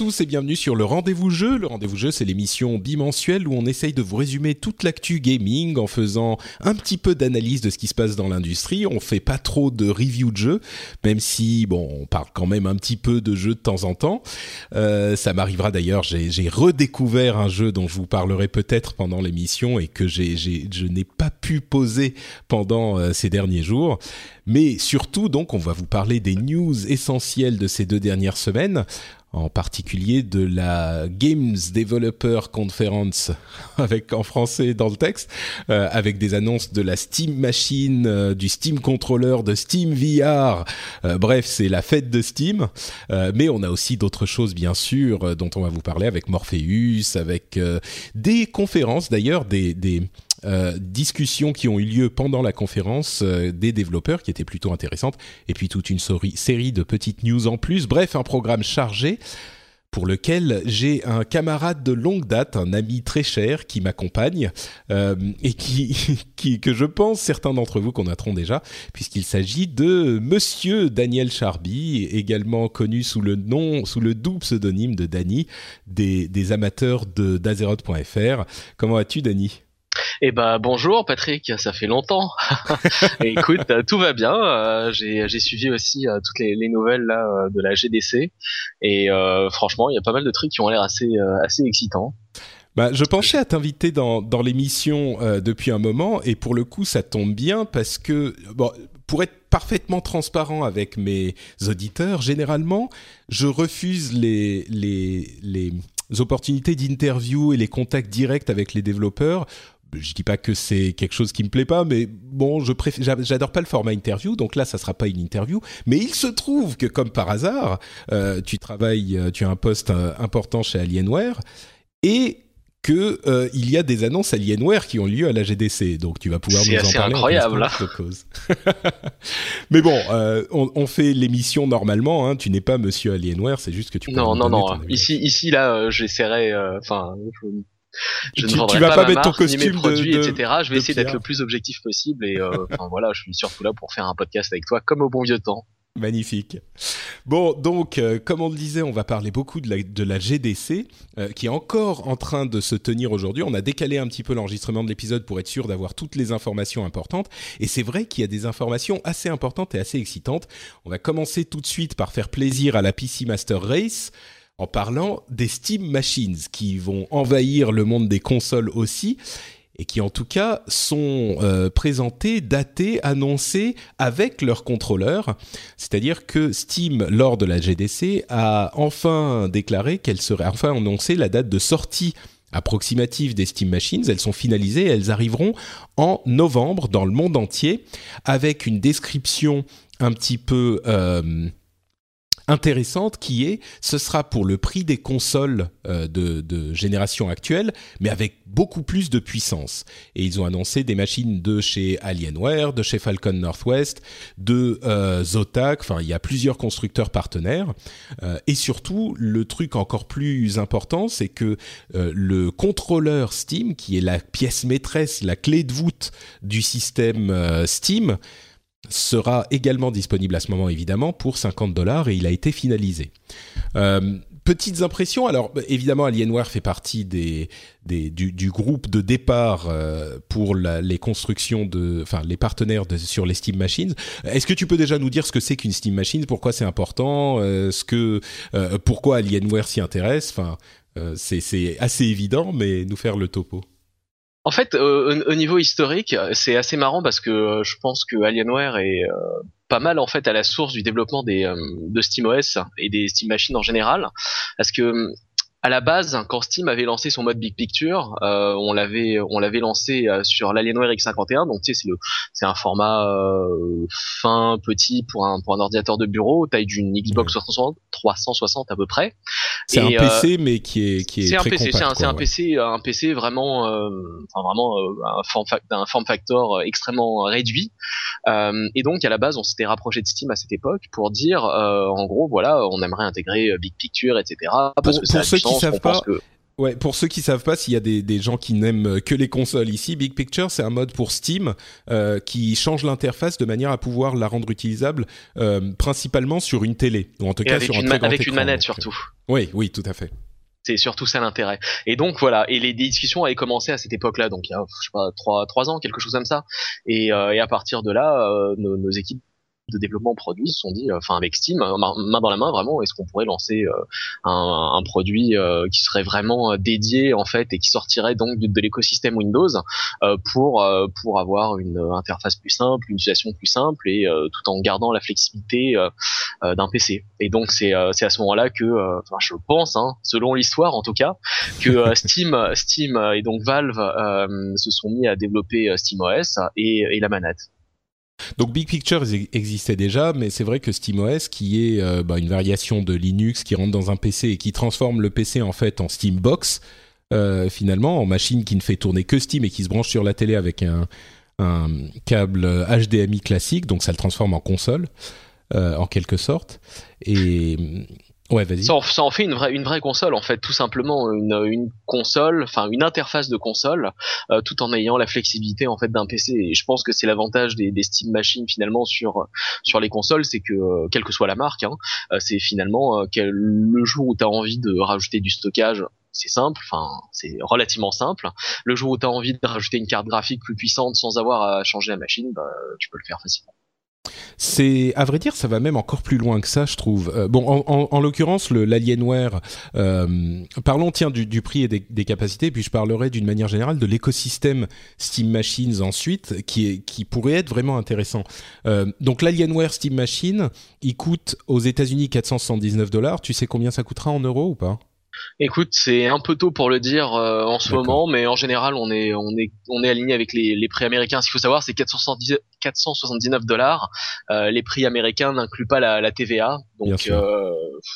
Tous et bienvenue sur le Rendez-vous Jeu. Le Rendez-vous Jeu, c'est l'émission bimensuelle où on essaye de vous résumer toute l'actu gaming en faisant un petit peu d'analyse de ce qui se passe dans l'industrie. On fait pas trop de review de jeux, même si, bon, on parle quand même un petit peu de jeux de temps en temps. Euh, ça m'arrivera d'ailleurs, j'ai redécouvert un jeu dont je vous parlerai peut-être pendant l'émission et que je n'ai pas pu poser pendant euh, ces derniers jours. Mais surtout, donc, on va vous parler des news essentielles de ces deux dernières semaines en particulier de la Games Developer Conference, avec en français dans le texte, euh, avec des annonces de la Steam Machine, euh, du Steam Controller, de Steam VR. Euh, bref, c'est la fête de Steam. Euh, mais on a aussi d'autres choses, bien sûr, euh, dont on va vous parler avec Morpheus, avec des conférences, d'ailleurs, des, des euh, discussions qui ont eu lieu pendant la conférence euh, des développeurs qui étaient plutôt intéressantes et puis toute une série de petites news en plus. Bref, un programme chargé pour lequel j'ai un camarade de longue date, un ami très cher qui m'accompagne euh, et qui, que je pense certains d'entre vous connaîtront déjà, puisqu'il s'agit de Monsieur Daniel Charby, également connu sous le nom, sous le doux pseudonyme de Dany, des, des amateurs de d'Azeroth.fr. Comment vas-tu, Dany? Eh ben bonjour Patrick, ça fait longtemps. Écoute, tout va bien. Euh, j'ai suivi aussi euh, toutes les, les, nouvelles là euh, de la GDC et euh, franchement, il y a pas mal de trucs qui ont l'air assez assez excitants. Bah, je pensais à t'inviter dans, dans l'émission depuis un moment et pour le coup ça tombe bien parce que bon pour être parfaitement transparent avec mes auditeurs, généralement, je refuse les, les, les opportunités d'interview et les contacts directs avec les développeurs je dis pas que c'est quelque chose qui me plaît pas, mais bon, je préfère, j'adore pas le format interview, donc là, ça sera pas une interview. Mais il se trouve que, comme par hasard, euh, tu travailles, euh, tu as un poste euh, important chez Alienware et que euh, il y a des annonces Alienware qui ont lieu à la GDC, donc tu vas pouvoir nous en parler. C'est incroyable. Cause. Mais bon, on, on, fait l'émission normalement. Hein, tu n'es pas Monsieur Alienware, c'est juste que tu. Non, non, non. Ici, ici, là, j'essaierai. Enfin, je tu, ne tu vas pas, pas mettre ton costume mes produits, de, etc. Je vais essayer d'être le plus objectif possible et euh, enfin voilà, je suis surtout là pour faire un podcast avec toi comme au bon vieux temps. Magnifique. Bon, donc, euh, comme on le disait, on va parler beaucoup de la, de la GDC, euh, qui est encore en train de se tenir aujourd'hui. On a décalé un petit peu l'enregistrement de l'épisode pour être sûr d'avoir toutes les informations importantes. Et c'est vrai qu'il y a des informations assez importantes et assez excitantes. On va commencer tout de suite par faire plaisir à la PC Master Race en parlant des Steam Machines qui vont envahir le monde des consoles aussi et qui en tout cas sont euh, présentés, datés, annoncés avec leur contrôleur. C'est-à-dire que Steam, lors de la GDC, a enfin déclaré qu'elle serait, enfin annoncé la date de sortie approximative des Steam Machines. Elles sont finalisées, elles arriveront en novembre dans le monde entier avec une description un petit peu... Euh, intéressante qui est ce sera pour le prix des consoles euh, de, génération actuelle mais avec beaucoup plus de puissance. Et ils ont annoncé des machines de chez Alienware de chez Falcon Northwest de euh, Zotac. Enfin il y a plusieurs constructeurs partenaires. Euh, et surtout le truc encore plus important c'est que le contrôleur Steam qui est la pièce maîtresse la clé de voûte du système Steam sera également disponible à ce moment évidemment pour 50 dollars et il a été finalisé. Euh, petites impressions. Alors évidemment, Alienware fait partie du, groupe de départ euh, pour les constructions de, enfin les partenaires sur les Steam Machines. Est-ce que tu peux déjà nous dire ce que c'est qu'une Steam Machine, pourquoi c'est important, euh, ce que, pourquoi Alienware s'y intéresse? Enfin, c'est assez évident, mais nous faire le topo. En fait, au niveau historique, c'est assez marrant parce que je pense que Alienware est pas mal en fait à la source du développement des euh, de SteamOS et des Steam Machines en général, parce que à la base, quand Steam avait lancé son mode Big Picture, euh, on l'avait on l'avait lancé euh, sur l'Alienware X51. Donc tu sais, c'est le c'est un format euh, fin petit pour un pour un ordinateur de bureau, taille d'une Xbox 360, 360 à peu près. C'est un PC mais qui est qui est, c'est un PC, c'est un, un, PC un PC vraiment enfin vraiment un form un form factor extrêmement réduit. et donc à la base, on s'était rapproché de Steam à cette époque pour dire en gros voilà, on aimerait intégrer Big Picture, etc. Parce que ça savent pas. Ouais, pour ceux qui savent pas, s'il y a des, des, gens qui n'aiment que les consoles ici, Big Picture, c'est un mode pour Steam euh, qui change l'interface de manière à pouvoir la rendre utilisable euh, principalement sur une télé, ou en tout cas sur un très grand Avec une manette surtout. Oui, oui, tout à fait. C'est surtout ça l'intérêt. Et donc voilà, et les discussions avaient commencé à cette époque-là, donc il y a je sais pas trois trois ans, quelque chose comme ça. Et, euh, et à partir de là, euh, nos, nos, équipes de développement produit se sont dit, euh, enfin avec Steam, euh, main dans la main vraiment, est-ce qu'on pourrait lancer euh, un, un, produit qui serait vraiment dédié en fait et qui sortirait donc de, l'écosystème Windows pour pour avoir une interface plus simple, une utilisation plus simple et tout en gardant la flexibilité d'un PC. Et donc c'est c'est à ce moment-là que, enfin je pense, hein, selon l'histoire en tout cas, que Steam Steam et donc Valve se sont mis à développer SteamOS et, et la manette. Donc Big Picture existait déjà, mais c'est vrai que SteamOS, qui est euh, bah, une variation de Linux qui rentre dans un PC et qui transforme le PC en fait en Steambox, euh, finalement, en machine qui ne fait tourner que Steam et qui se branche sur la télé avec un, câble HDMI classique, donc ça le transforme en console, euh, en quelque sorte. Et Ouais, vas-y. Ça, ça, en fait une vraie, une vraie console, en fait, tout simplement une, une console, enfin une interface de console, euh, tout en ayant la flexibilité en fait d'un PC. Et je pense que c'est l'avantage des, des, Steam Machines finalement sur sur les consoles, c'est que euh, quelle que soit la marque, hein, euh, c'est finalement le jour où tu as envie de rajouter du stockage, c'est simple, enfin c'est relativement simple. Le jour où tu as envie de rajouter une carte graphique plus puissante sans avoir à changer la machine, bah, tu peux le faire facilement. C'est, à vrai dire, ça va même encore plus loin que ça, je trouve. Euh, bon, en, en, l'occurrence, l'Alienware. Euh, parlons, tiens, du, du prix et des, des, capacités, puis je parlerai d'une manière générale de l'écosystème Steam Machines ensuite, qui est, qui pourrait être vraiment intéressant. Euh, donc, l'Alienware Steam Machine, il coûte aux États-Unis 479 dollars. Tu sais combien ça coûtera en euros ou pas? Écoute, c'est un peu tôt pour le dire euh, en ce moment, mais en général, on est on est on est aligné avec les, les prix américains. Ce qu'il faut savoir, c'est 479 dollars. Euh, les prix américains n'incluent pas la, la TVA, donc euh,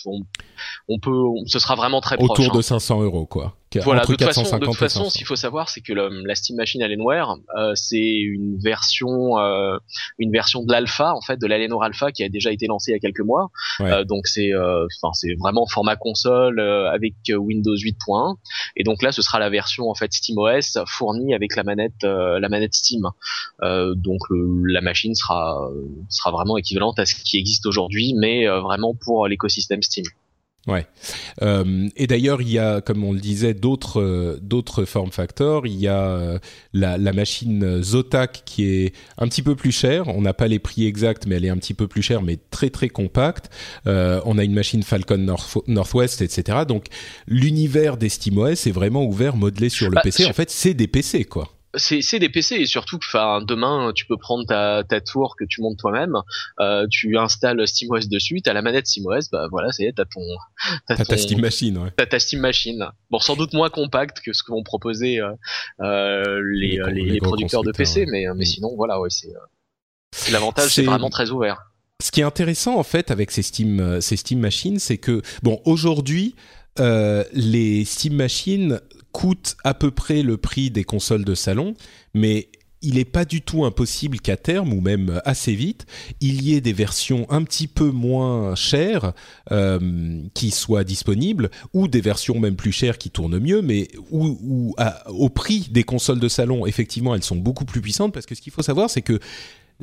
on, on, peut, ce sera vraiment très proche. Autour de 500 hein. euros, quoi. Voilà, de toute façon, de toute façon, ce qu'il faut savoir, c'est que la Steam Machine Alienware, euh, c'est une version, euh, une version de l'alpha, en fait, de l'Alienware Alpha qui a déjà été lancée il y a quelques mois. Euh, donc c'est, euh, enfin, c'est vraiment format console euh, avec Windows 8.1. Et donc là, ce sera la version en fait SteamOS fournie avec la manette, la manette Steam. donc la machine sera, sera vraiment équivalente à ce qui existe aujourd'hui, mais vraiment pour l'écosystème Steam. Ouais. Euh, et d'ailleurs, il y a, comme on le disait, d'autres euh, d'autres form factors. Il y a euh, la, la, machine Zotac qui est un petit peu plus chère. On n'a pas les prix exacts, mais elle est un petit peu plus chère, mais très très compacte. Euh, on a une machine Falcon North, Northwest, etc. Donc l'univers des SteamOS est vraiment ouvert, modelé sur le bah, PC. En fait, c'est des PC, quoi c'est des PC et surtout que enfin demain tu peux prendre ta, ta tour que tu montes toi-même euh, tu installes SteamOS dessus t'as la manette SteamOS bah voilà c'est t'as ton t'as ta Steam Machine ouais. t'as ta Steam Machine bon sans doute moins compacte que ce que vont proposer euh, euh les, les, les, producteurs de PC mais mais mm. sinon voilà ouais c'est l'avantage c'est vraiment très ouvert ce qui est intéressant en fait avec ces Steam ces Steam Machines c'est que bon aujourd'hui euh, les Steam Machines coûtent à peu près le prix des consoles de salon, mais il n'est pas du tout impossible qu'à terme, ou même assez vite, il y ait des versions un petit peu moins chères euh, qui soient disponibles, ou des versions même plus chères qui tournent mieux, mais au prix des consoles de salon, effectivement, elles sont beaucoup plus puissantes, parce que ce qu'il faut savoir, c'est que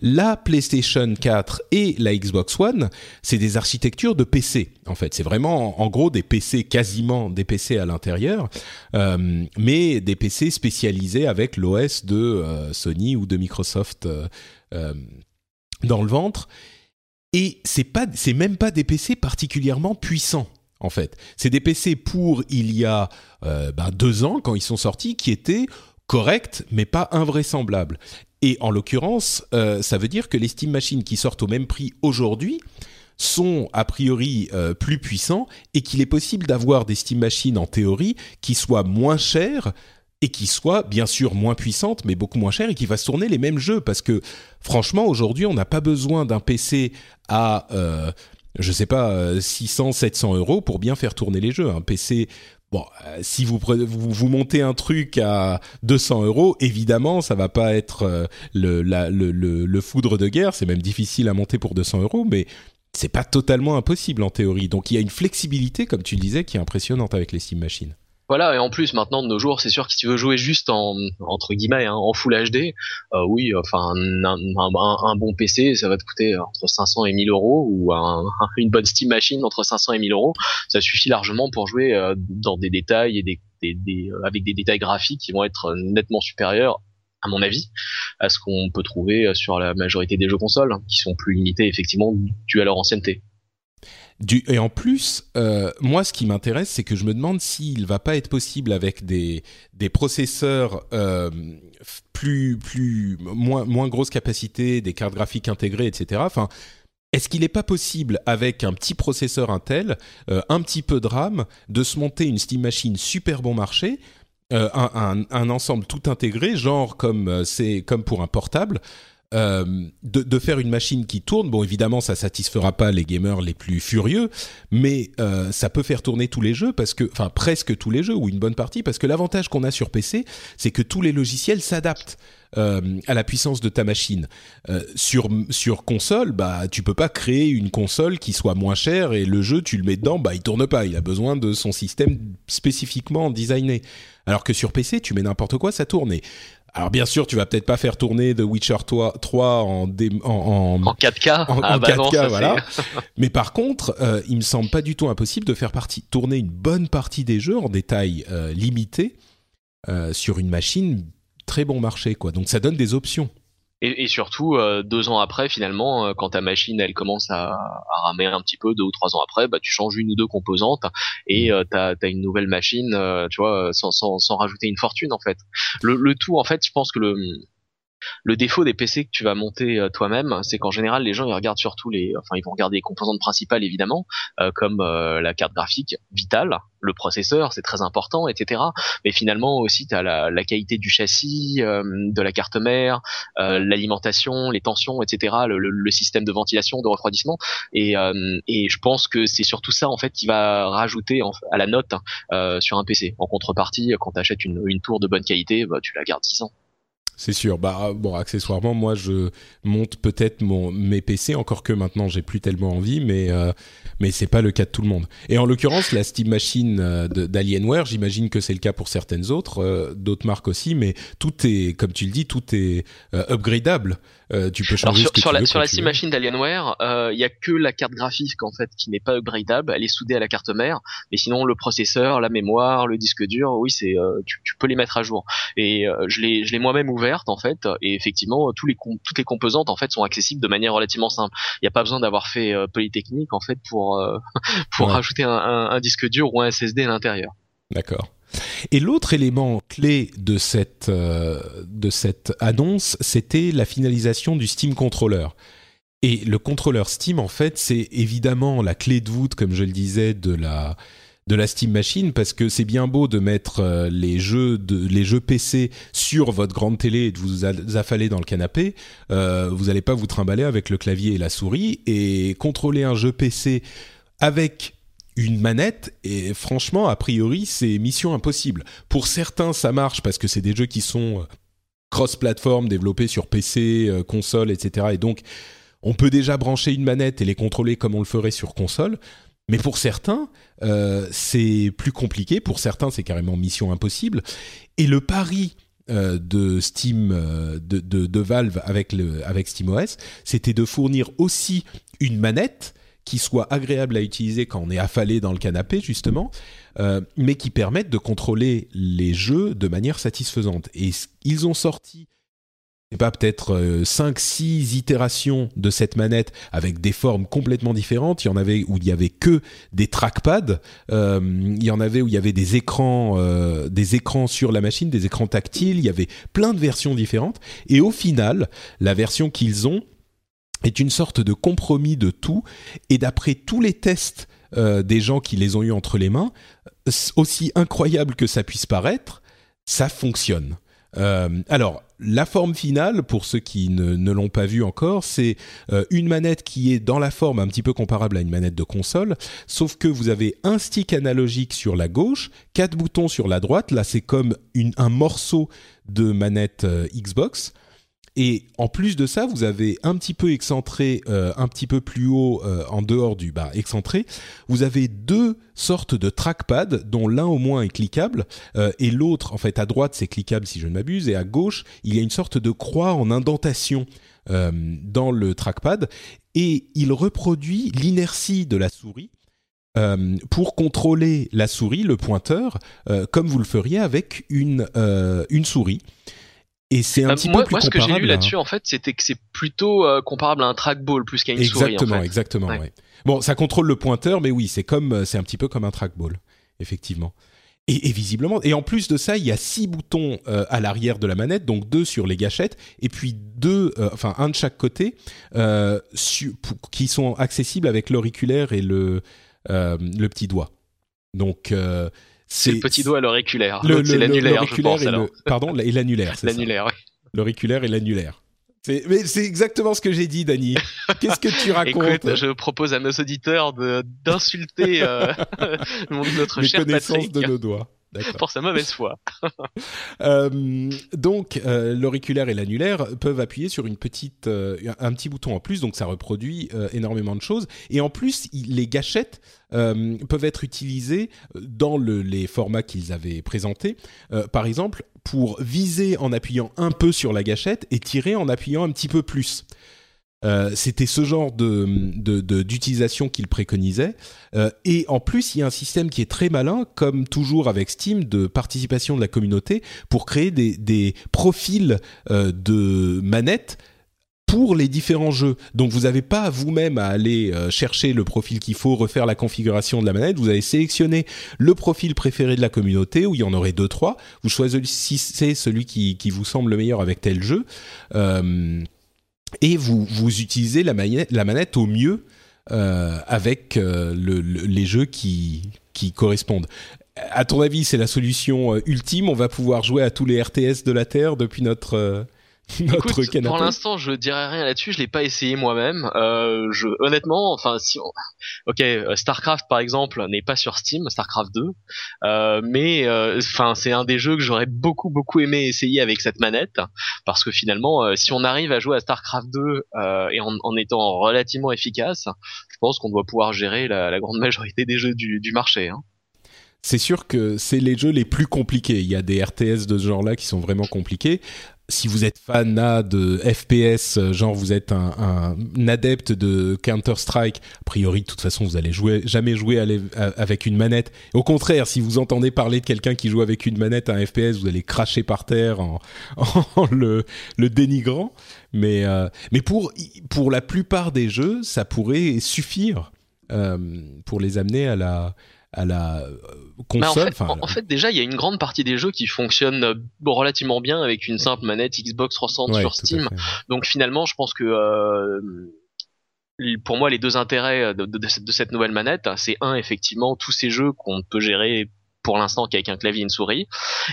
la PlayStation 4 et la Xbox One, c'est des architectures de PC. En fait, c'est vraiment en gros des PC quasiment des PC à l'intérieur, euh, mais des PC spécialisés avec l'OS de euh, Sony ou de Microsoft euh, dans le ventre. Et c'est pas, c'est même pas des PC particulièrement puissants en fait. C'est des PC pour il y a ben, deux ans quand ils sont sortis qui étaient corrects mais pas invraisemblables. Et en l'occurrence, euh, ça veut dire que les Steam Machines qui sortent au même prix aujourd'hui sont a priori euh, plus puissants et qu'il est possible d'avoir des Steam Machines en théorie qui soient moins chères et qui soient bien sûr moins puissantes mais beaucoup moins chères et qui fassent tourner les mêmes jeux. Parce que franchement aujourd'hui on n'a pas besoin d'un PC à euh, je sais pas 600 700 euros pour bien faire tourner les jeux. Un PC Bon, euh, si vous, vous, montez un truc à 200 euros, évidemment, ça va pas être euh, le, le, le, foudre de guerre. C'est même difficile à monter pour 200 euros, mais c'est pas totalement impossible en théorie. Donc il y a une flexibilité, comme tu le disais, qui est impressionnante avec les Steam Machines. Voilà, et en plus maintenant de nos jours, c'est sûr que si tu veux jouer juste en entre guillemets hein, en Full HD, euh, oui, enfin un, bon PC, ça va te coûter entre 500 et 1000 euros, ou une bonne Steam Machine entre 500 et 1000 euros, ça suffit largement pour jouer euh, dans des détails et des, euh, avec des détails graphiques qui vont être nettement supérieurs à mon avis, à ce qu'on peut trouver sur la majorité des jeux consoles, qui sont plus limités effectivement dû à leur ancienneté et en plus, euh, moi, ce qui m'intéresse, c'est que je me demande s'il va pas être possible avec des, des processeurs euh, plus, plus moins, moins grosse capacité, des cartes graphiques intégrées, etc. Enfin, est-ce qu'il n'est pas possible, avec un petit processeur Intel, euh, un petit peu de RAM, de se monter une Steam Machine super bon marché, un, un, un, ensemble tout intégré, genre comme c'est comme pour un portable, euh, de, faire une machine qui tourne. Bon, évidemment, ça satisfera pas les gamers les plus furieux, mais euh, ça peut faire tourner tous les jeux parce que, enfin, presque tous les jeux ou une bonne partie, parce que l'avantage qu'on a sur PC, c'est que tous les logiciels s'adaptent. Euh, à la puissance de ta machine. Sur sur console, bah tu peux pas créer une console qui soit moins chère et le jeu tu le mets dedans, bah il tourne pas. Il a besoin de son système spécifiquement designé. Alors que sur PC, tu mets n'importe quoi, ça tourne. Alors bien sûr, tu vas peut-être pas faire tourner The Witcher 3, 3 en, en, en, en 4K, en, ah 4K bah voilà. Mais par contre, euh, il me semble pas du tout impossible de faire partie, tourner une bonne partie des jeux en détail euh, limité euh, sur une machine très bon marché, quoi. Donc ça donne des options. Et, et, surtout, euh, deux ans après, finalement, euh, quand ta machine elle commence à, à, ramer un petit peu, deux ou trois ans après, bah tu changes une ou deux composantes et mmh. euh, t'as as une nouvelle machine, euh, tu vois, sans, sans, sans, rajouter une fortune en fait. Le, le tout, en fait, je pense que le le défaut des PC que tu vas monter euh, toi-même, c'est qu'en général les gens ils regardent surtout les, enfin ils vont regarder les composantes principales évidemment, euh, comme euh, la carte graphique vitale, le processeur, c'est très important, etc. Mais finalement aussi tu as la, la, qualité du châssis, de la carte mère, l'alimentation, les tensions, etc. Le, le, système de ventilation, de refroidissement, et, et je pense que c'est surtout ça en fait qui va rajouter à la note sur un PC. En contrepartie, quand tu achètes une, une tour de bonne qualité, bah, tu la gardes 6 ans. C'est sûr. Bah bon, accessoirement, moi je monte peut-être mon mes PC, encore que maintenant j'ai plus tellement envie, mais euh, mais c'est pas le cas de tout le monde. Et en l'occurrence, la Steam Machine euh, d'Alienware, j'imagine que c'est le cas pour certaines autres, euh, d'autres marques aussi, mais tout est, comme tu le dis, tout est euh, upgradable. Euh, tu peux changer sur, ce que sur tu la, veux sur la Steam Machine d'Alienware, il y a que la carte graphique en fait qui n'est pas upgradable. Elle est soudée à la carte mère, mais sinon le processeur, la mémoire, le disque dur, oui, c'est tu, tu, peux les mettre à jour. Et je l'ai je l'ai moi-même ouverte en fait, et effectivement tous les toutes les composantes en fait sont accessibles de manière relativement simple. Il n'y a pas besoin d'avoir fait Polytechnique en fait pour euh, pour rajouter un, disque dur ou un SSD à l'intérieur. D'accord. Et l'autre élément clé de cette euh, de cette annonce, c'était la finalisation du Steam Controller. Et le contrôleur Steam, en fait, c'est évidemment la clé de voûte, comme je le disais, de la de la Steam Machine parce que c'est bien beau de mettre euh, les jeux de les jeux PC sur votre grande télé et de vous affaler dans le canapé. Euh, vous n'allez pas vous trimballer avec le clavier et la souris et contrôler un jeu PC avec une manette et franchement a priori c'est mission impossible. Pour certains ça marche parce que c'est des jeux qui sont euh, cross-platform développés sur PC, console, etc. Et donc on peut déjà brancher une manette et les contrôler comme on le ferait sur console. Mais pour certains, euh, c'est plus compliqué. Pour certains, c'est carrément mission impossible. Et le pari de Steam, de, de, Valve avec, le, avec SteamOS, c'était de fournir aussi une manette qui soit agréable à utiliser quand on est affalé dans le canapé justement, euh, mais qui permette de contrôler les jeux de manière satisfaisante. Et ils ont sorti c'est pas peut-être 5 euh, 6 itérations de cette manette avec des formes complètement différentes, il y en avait où il y avait que des trackpads, euh, il y en avait où il y avait des écrans des écrans sur la machine, des écrans tactiles, il y avait plein de versions différentes. Et au final, la version qu'ils ont est une sorte de compromis de tout. Et d'après tous les tests euh, des gens qui les ont eu entre les mains, aussi incroyable que ça puisse paraître, ça fonctionne. Euh, alors, la forme finale, pour ceux qui ne, l'ont pas vu encore, c'est euh, une manette qui est dans la forme un petit peu comparable à une manette de console, sauf que vous avez un stick analogique sur la gauche, quatre boutons sur la droite. Là, c'est comme un morceau de manette Xbox. Et en plus de ça, vous avez un petit peu excentré, euh, un petit peu plus haut euh, en dehors du bas excentré, vous avez deux sortes de trackpad dont l'un au moins est cliquable euh, et l'autre, en fait, à droite c'est cliquable si je ne m'abuse et à gauche il y a une sorte de croix en indentation dans le trackpad et il reproduit l'inertie de la souris. pour contrôler la souris, le pointeur, comme vous le feriez avec une, une souris. Et c'est un bah, petit moi, peu plus moi, ce que j'ai lu là-dessus, en fait, c'était que c'est plutôt euh, comparable à un trackball plus qu'à une exactement, souris. En fait. Exactement, ouais. Bon, ça contrôle le pointeur, mais oui, c'est comme, euh, c'est un petit peu comme un trackball, effectivement. Et, et, visiblement, et en plus de ça, il y a six boutons euh, à l'arrière de la manette, donc deux sur les gâchettes, et puis deux, enfin un de chaque côté, qui sont accessibles avec l'auriculaire et le le petit doigt. Donc c'est le petit doigt à l'auriculaire. C'est l'annulaire, je pense. Et pardon, et l'annulaire. L'annulaire, oui. L'auriculaire et l'annulaire. Mais c'est exactement ce que j'ai dit, Dani. Qu'est-ce que tu racontes Écoute, je propose à nos auditeurs d'insulter euh, notre cher connaissances de nos doigts pour sa mauvaise foi. euh, donc, euh, l'auriculaire et l'annulaire peuvent appuyer sur une petite, euh, un petit bouton en plus, donc ça reproduit énormément de choses. Et en plus, les gâchettes peuvent être utilisées dans le, les formats qu'ils avaient présentés. par exemple, pour viser en appuyant un peu sur la gâchette et tirer en appuyant un petit peu plus. Euh, c'était ce genre de, d'utilisation qu'il préconisait. Euh, et en plus, il y a un système qui est très malin, comme toujours avec Steam, de participation de la communauté pour créer des, profils euh, de manettes pour les différents jeux. Donc vous n'avez pas vous-même à aller chercher le profil qu'il faut, refaire la configuration de la manette. Vous avez sélectionné le profil préféré de la communauté, où il y en aurait deux, trois. Vous choisissez celui qui, qui vous semble le meilleur avec tel jeu et vous, vous utilisez la manette, la manette au mieux euh, avec euh, le, les jeux qui, qui correspondent. À ton avis, c'est la solution euh, ultime? On va pouvoir jouer à tous les RTS de la Terre depuis notre Écoute, Pour l'instant, je dirais rien là-dessus. Je l'ai pas essayé moi-même. Euh, je, honnêtement, enfin, si, ok, euh, Starcraft par exemple n'est pas sur Steam, Starcraft 2, euh, mais euh, enfin, c'est un des jeux que j'aurais beaucoup beaucoup aimé essayer avec cette manette, parce que finalement, euh, si on arrive à jouer à Starcraft 2 et en, en, étant relativement efficace, je pense qu'on doit pouvoir gérer la, la, grande majorité des jeux du, du marché. Hein c'est sûr que c'est les jeux les plus compliqués. Il y a des RTS de ce genre-là qui sont vraiment compliqués si vous êtes fan de FPS, genre vous êtes un, adepte de Counter Strike, a priori de toute façon vous allez jouer, jamais jouer avec une manette. Au contraire, si vous entendez parler de quelqu'un qui joue avec une manette à un FPS, vous allez cracher par terre en, le, dénigrant. Mais, euh, mais pour, pour la plupart des jeux, ça pourrait suffire euh, pour les amener à la à la euh. En fait, déjà, il y a une grande partie des jeux qui fonctionnent euh, relativement bien avec une simple manette Xbox 360 sur Steam. Donc finalement, je pense que euh, pour moi, les deux intérêts de, de, cette nouvelle manette, c'est un, effectivement, tous ces jeux qu'on peut gérer pour l'instant qu'avec un clavier et une souris.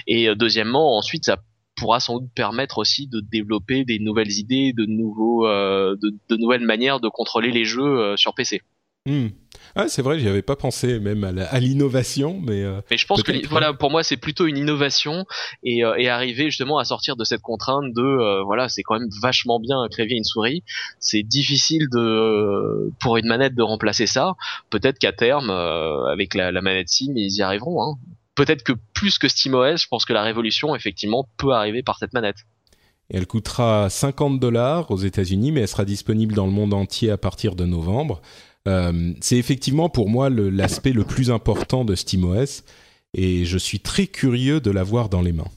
Et deuxièmement, ensuite, ça pourra sans doute permettre aussi de développer des nouvelles idées, de nouveaux, de, de, nouvelles manières de contrôler les jeux sur PC. Hmm. Ah, c'est vrai, j'y avais pas pensé même à l'innovation, mais. Euh, mais je pense que voilà, pour moi, c'est plutôt une innovation et, euh, et, arriver justement à sortir de cette contrainte de euh, voilà, c'est quand même vachement bien un clavier et une souris. C'est difficile de pour une manette de remplacer ça. Peut-être qu'à terme, avec la, la, manette SIM, ils y arriveront. Hein peut-être que plus que SteamOS, je pense que la révolution effectivement peut arriver par cette manette. elle coûtera 50 dollars aux États-Unis, mais elle sera disponible dans le monde entier à partir de novembre. Euh, c'est effectivement pour moi l'aspect le, plus important de SteamOS et je suis très curieux de l'avoir dans les mains.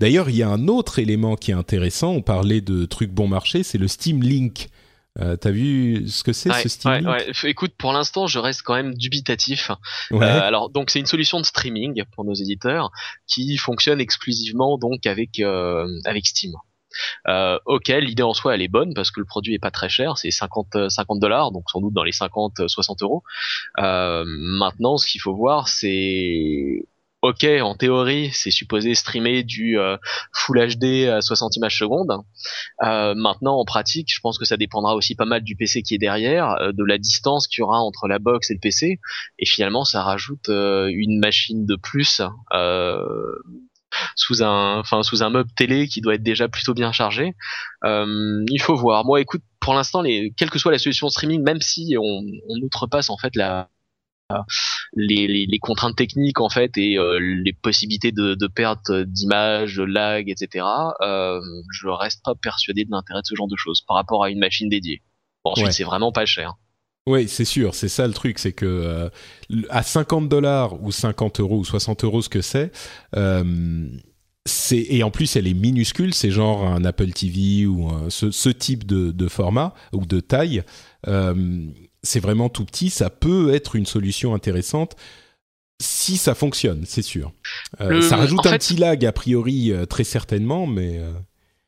D'ailleurs, il y a un autre élément qui est intéressant. On parlait de trucs bon marché, c'est le Steam Link. Euh, T'as vu ce que c'est ce Steam Link? ouais. Écoute, pour l'instant, je reste quand même dubitatif. Euh, alors, donc, c'est une solution de streaming pour nos éditeurs qui fonctionne exclusivement donc avec euh, avec Steam. Euh, ok, l'idée en soi elle est bonne parce que le produit est pas très cher, c'est 50 50 dollars, donc sans doute dans les 50 60 euros. Euh, maintenant, ce qu'il faut voir, c'est ok, en théorie, c'est supposé streamer du euh, Full HD à 60 images secondes. Euh, maintenant, en pratique, je pense que ça dépendra aussi pas mal du PC qui est derrière, euh, de la distance qu'il y aura entre la box et le PC, et finalement, ça rajoute une machine de plus sous un, enfin sous un meuble télé qui doit être déjà plutôt bien chargé. il faut voir. Moi, écoute, pour l'instant, les, quelle que soit la solution streaming, même si on, on outrepasse en fait la les, les, contraintes techniques en fait et euh, les possibilités de, de perte d'image, de lag, etc. Euh, je reste pas persuadé de l'intérêt de ce genre de choses par rapport à une machine dédiée. Bon, ensuite, c'est vraiment pas cher. Oui, c'est sûr, c'est ça le truc, c'est que euh, à 50 dollars ou 50 euros ou 60 euros, ce que c'est, euh, c'est et en plus elle est minuscule, c'est genre un Apple TV ou ce, ce, type de, de, format ou de taille. Euh, c'est vraiment tout petit, ça peut être une solution intéressante si ça fonctionne, c'est sûr. Ça rajoute un petit lag a priori très certainement, mais.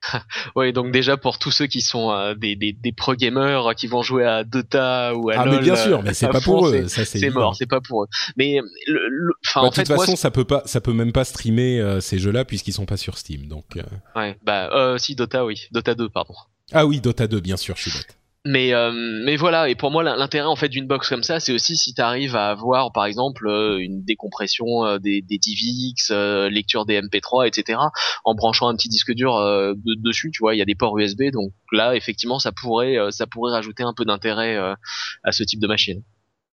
Euh... oui, donc déjà pour tous ceux qui sont euh, des, des, des, pro gamers qui vont jouer à Dota ou à ah, mais bien sûr, mais c'est pas pour eux, ça c'est mort, c'est pas pour eux. Mais bah, en de toute façon, ça peut pas, ça peut même pas streamer ces jeux-là puisqu'ils sont pas sur Steam, donc. Ouais, bah si Dota, oui, Dota 2, pardon. Ah oui, Dota 2, bien sûr, je suis bête mais euh, mais voilà et pour moi l'intérêt en fait d'une box comme ça c'est aussi si tu arrives à avoir par exemple euh, une décompression euh, des, des DivX lecture des MP3 etc en branchant un petit disque dur dessus tu vois il y a des ports USB donc là effectivement ça pourrait ça pourrait rajouter un peu d'intérêt à ce type de machine.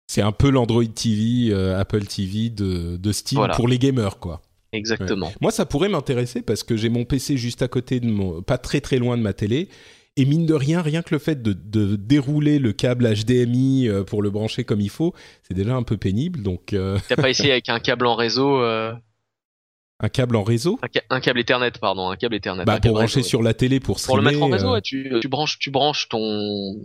C'est un peu l'Android TV Apple TV de, de Steam pour les gamers quoi. Exactement. Moi, ça pourrait m'intéresser parce que j'ai mon PC juste à côté de mon, pas très très loin de ma télé, et mine de rien, rien que le fait de, dérouler le câble HDMI euh, pour le brancher comme il faut, c'est déjà un peu pénible. Donc, euh... t'as pas essayé avec un câble en réseau euh Un câble en réseau? un, câble Ethernet, pardon, un câble Ethernet. Bah, pour brancher sur la télé pour streamer. Pour le mettre en réseau, euh. tu, tu, branches, tu branches ton.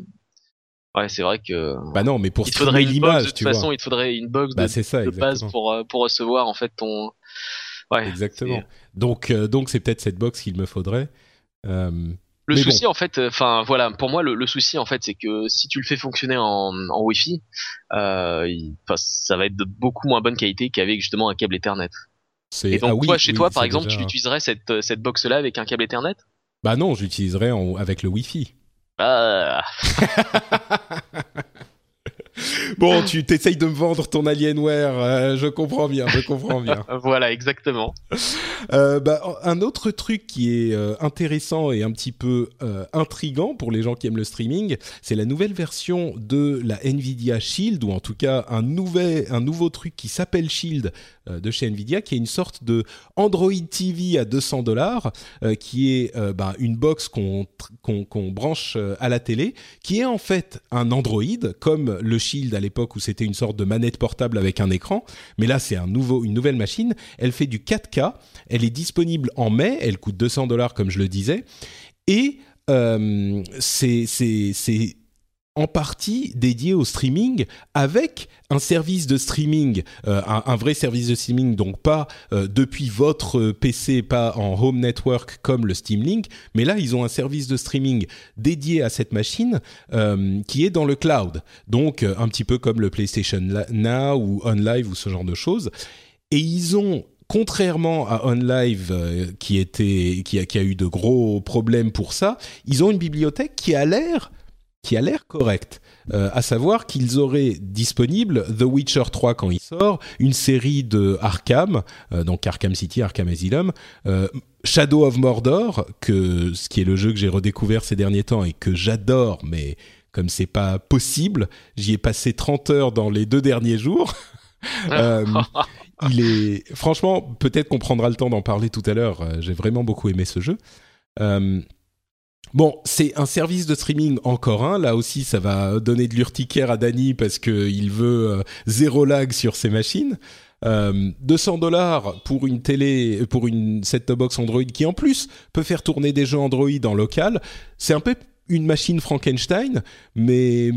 Ouais, c'est vrai que. Bah non, mais pour il streamer l'image, de toute façon, il te faudrait une box bah, de, ça, de base pour pour recevoir en fait ton. Ouais. Exactement. Donc donc c'est peut-être cette box qu'il me faudrait. Le souci en fait, enfin voilà, pour moi le, souci en fait, c'est que si tu le fais fonctionner en, en Wi-Fi, euh, ça va être de beaucoup moins bonne qualité qu'avec justement un câble Ethernet. Et donc ah toi, chez toi, par exemple, tu utiliserais cette cette box là avec un câble Ethernet? Bah non, j'utiliserais avec le Wi-Fi. Ah. bon, tu t'essayes de me vendre ton Alienware, euh, je comprends bien, je comprends bien. voilà, exactement. Euh, bah, un autre truc qui est euh, intéressant et un petit peu intrigant pour les gens qui aiment le streaming, c'est la nouvelle version de la Nvidia Shield, ou en tout cas un, nouvel, un nouveau truc qui s'appelle Shield de chez Nvidia, qui est une sorte de Android TV à 200 dollars, qui est bah, une box qu'on qu'on branche à la télé, qui est en fait un Android, comme le Shield à l'époque où c'était une sorte de manette portable avec un écran, mais là c'est un nouveau, une nouvelle machine. Elle fait du 4K, elle est disponible en mai, elle coûte 200 dollars comme je le disais, et euh, c'est en partie dédié au streaming avec un service de streaming, euh, un, vrai service de streaming, donc pas euh, depuis votre PC, pas en home network comme le Steam Link, mais là ils ont un service de streaming dédié à cette machine euh, qui est dans le cloud, donc un petit peu comme le PlayStation Now ou OnLive ou ce genre de choses. Et ils ont contrairement à OnLive qui a eu de gros problèmes pour ça, ils ont une bibliothèque qui a l'air qui a l'air correct. Euh, à savoir qu'ils auraient disponible The Witcher 3 quand il sort, une série de Arkham, euh, donc Arkham City, Arkham Asylum, euh, Shadow of Mordor, que ce qui est le jeu que j'ai redécouvert ces derniers temps et que j'adore, mais comme c'est pas possible, j'y ai passé 30 heures dans les deux derniers jours. Il est franchement, peut-être qu'on prendra le temps d'en parler tout à l'heure. J'ai vraiment beaucoup aimé ce jeu. Euh, bon, c'est un service de streaming encore un. Là aussi, ça va donner de l'urticaire à Dany parce qu'il veut zéro lag sur ses machines. 200 dollars pour une télé, pour une set-top box Android qui en plus peut faire tourner des jeux Android en local. C'est un peu une machine Frankenstein, mais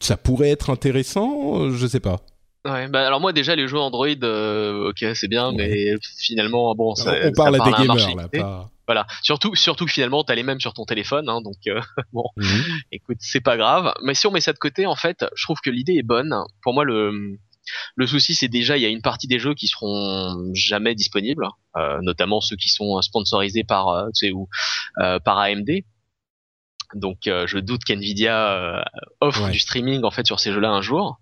ça pourrait être intéressant. Je sais pas. Ouais, bah alors moi déjà les jeux Android, euh, ok c'est bien, mais finalement bon, ça, on parle à des gamers là, pas... Voilà, surtout surtout que finalement t'as les mêmes sur ton téléphone, hein, donc euh, bon, mhm. écoute c'est pas grave. Mais si on met ça de côté, en fait, je trouve que l'idée est bonne. Pour moi le le souci, c'est déjà il y a une partie des jeux qui seront jamais disponibles, euh, notamment ceux qui sont sponsorisés par, euh, tu sais, ou euh, par AMD. Donc euh, je doute qu'Nvidia euh, offre du streaming en fait sur ces jeux-là un jour.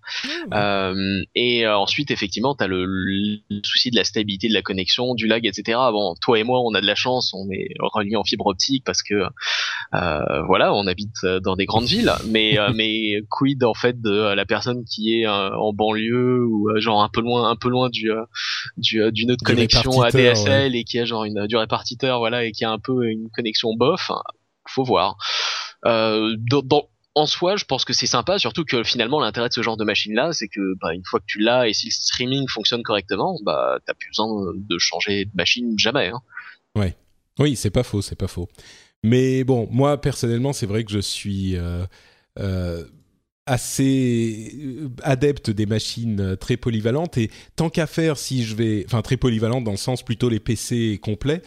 Ah, euh, et ensuite effectivement tu as le, souci de la stabilité de la connexion, du lag, etc. Bon, toi et moi on a de la chance, on est reliés en fibre optique parce que voilà, on habite dans des grandes villes. Mais mais quid en fait de la personne qui est en banlieue ou genre un peu loin, un peu loin du du d'une autre connexion ADSL et qui a genre une du répartiteur voilà et qui a un peu une connexion bof faut voir. Euh, en soi, je pense que c'est sympa, surtout que finalement l'intérêt de ce genre de machine-là, c'est que bah, une fois que tu l'as et si le streaming fonctionne correctement, bah t'as plus besoin de changer de machine jamais. Hein. Ouais, oui, c'est pas faux, c'est pas faux. Mais bon, moi personnellement, c'est vrai que je suis euh, euh, assez adepte des machines très polyvalentes et tant qu'à faire, si je vais, enfin très polyvalentes dans le sens plutôt les PC complets.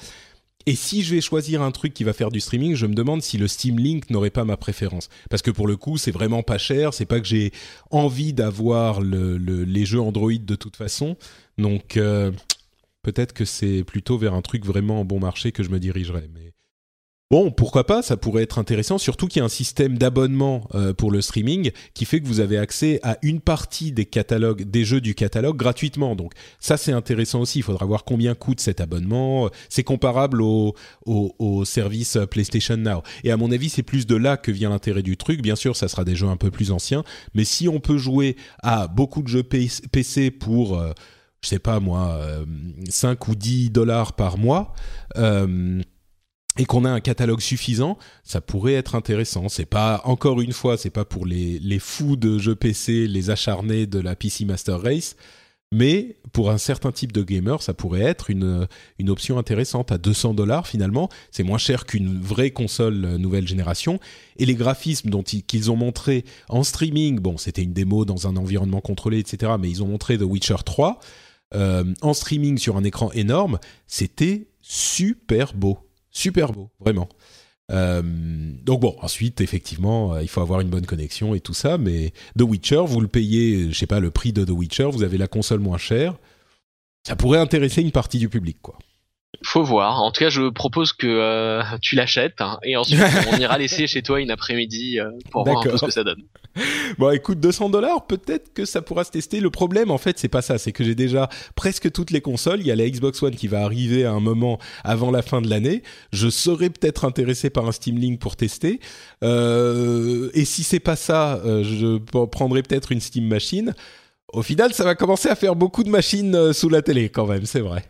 Et si je vais choisir un truc qui va faire du streaming, je me demande si le Steam Link n'aurait pas ma préférence. Parce que pour le coup, c'est vraiment pas cher. C'est pas que j'ai envie d'avoir les jeux Android de toute façon. Donc euh, peut-être que c'est plutôt vers un truc vraiment en bon marché que je me dirigerai. Mais Bon, pourquoi pas, ça pourrait être intéressant, surtout qu'il y a un système d'abonnement euh, pour le streaming qui fait que vous avez accès à une partie des catalogues, des jeux du catalogue gratuitement. Donc ça, c'est intéressant aussi. Il faudra voir combien coûte cet abonnement. C'est comparable au, service PlayStation Now. Et à mon avis, c'est plus de là que vient l'intérêt du truc. Bien sûr, ça sera des jeux un peu plus anciens, mais si on peut jouer à beaucoup de jeux PC pour euh, je sais pas moi, 5 euh, ou 10 dollars par mois, et qu'on a un catalogue suffisant, ça pourrait être intéressant. C'est pas encore une fois, c'est pas pour les, les fous de jeux PC, les acharnés de la PC Master Race, mais pour un certain type de gamer, ça pourrait être une, une option intéressante à 200 dollars finalement. C'est moins cher qu'une vraie console nouvelle génération. Et les graphismes dont qu'ils ont montré en streaming, bon, c'était une démo dans un environnement contrôlé, etc. Mais ils ont montré The Witcher 3 euh, en streaming sur un écran énorme. C'était super beau super beau, vraiment. Euh, donc bon, ensuite, effectivement, euh, il faut avoir une bonne connexion et tout ça, mais The Witcher, vous le payez, je sais pas, le prix de The Witcher, vous avez la console moins chère, ça pourrait intéresser une partie du public, quoi. Faut voir. En tout cas, je propose que euh, tu l'achètes hein, et ensuite on ira laisser chez toi une après-midi euh, pour voir un peu ce que ça donne. Bon, écoute, 200 dollars, peut-être que ça pourra se tester. Le problème, en fait, c'est pas ça. C'est que j'ai déjà presque toutes les consoles. Il y a la Xbox One qui va arriver à un moment avant la fin de l'année. Je serais peut-être intéressé par un Steam Link pour tester. Euh, et si c'est pas ça, je prendrai peut-être une Steam Machine. Au final, ça va commencer à faire beaucoup de machines sous la télé, quand même. C'est vrai.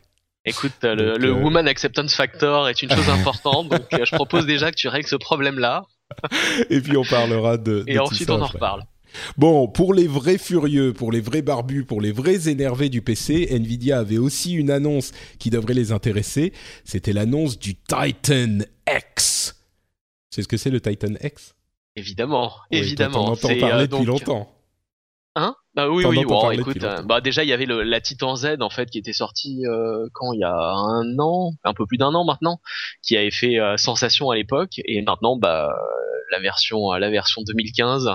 Écoute, le, le euh, Woman Acceptance Factor est une chose importante, donc euh, je propose déjà que tu règles ce problème-là. Et puis on parlera de. Et ensuite on en reparle. Bon, pour les vrais furieux, pour les vrais barbus, pour les vrais énervés du PC, Nvidia avait aussi une annonce qui devrait les intéresser. C'était l'annonce du Titan X. C'est ce que c'est le Titan X? Évidemment, évidemment. On entend parler euh, depuis longtemps. Hein? Bah oui, oui, bon, écoute, euh, bah déjà il y avait le, la Titan Z en fait qui était sortie euh, quand? Il y a un an, un peu plus d'un an maintenant, qui avait fait euh, sensation à l'époque. Et maintenant bah la version la version 2015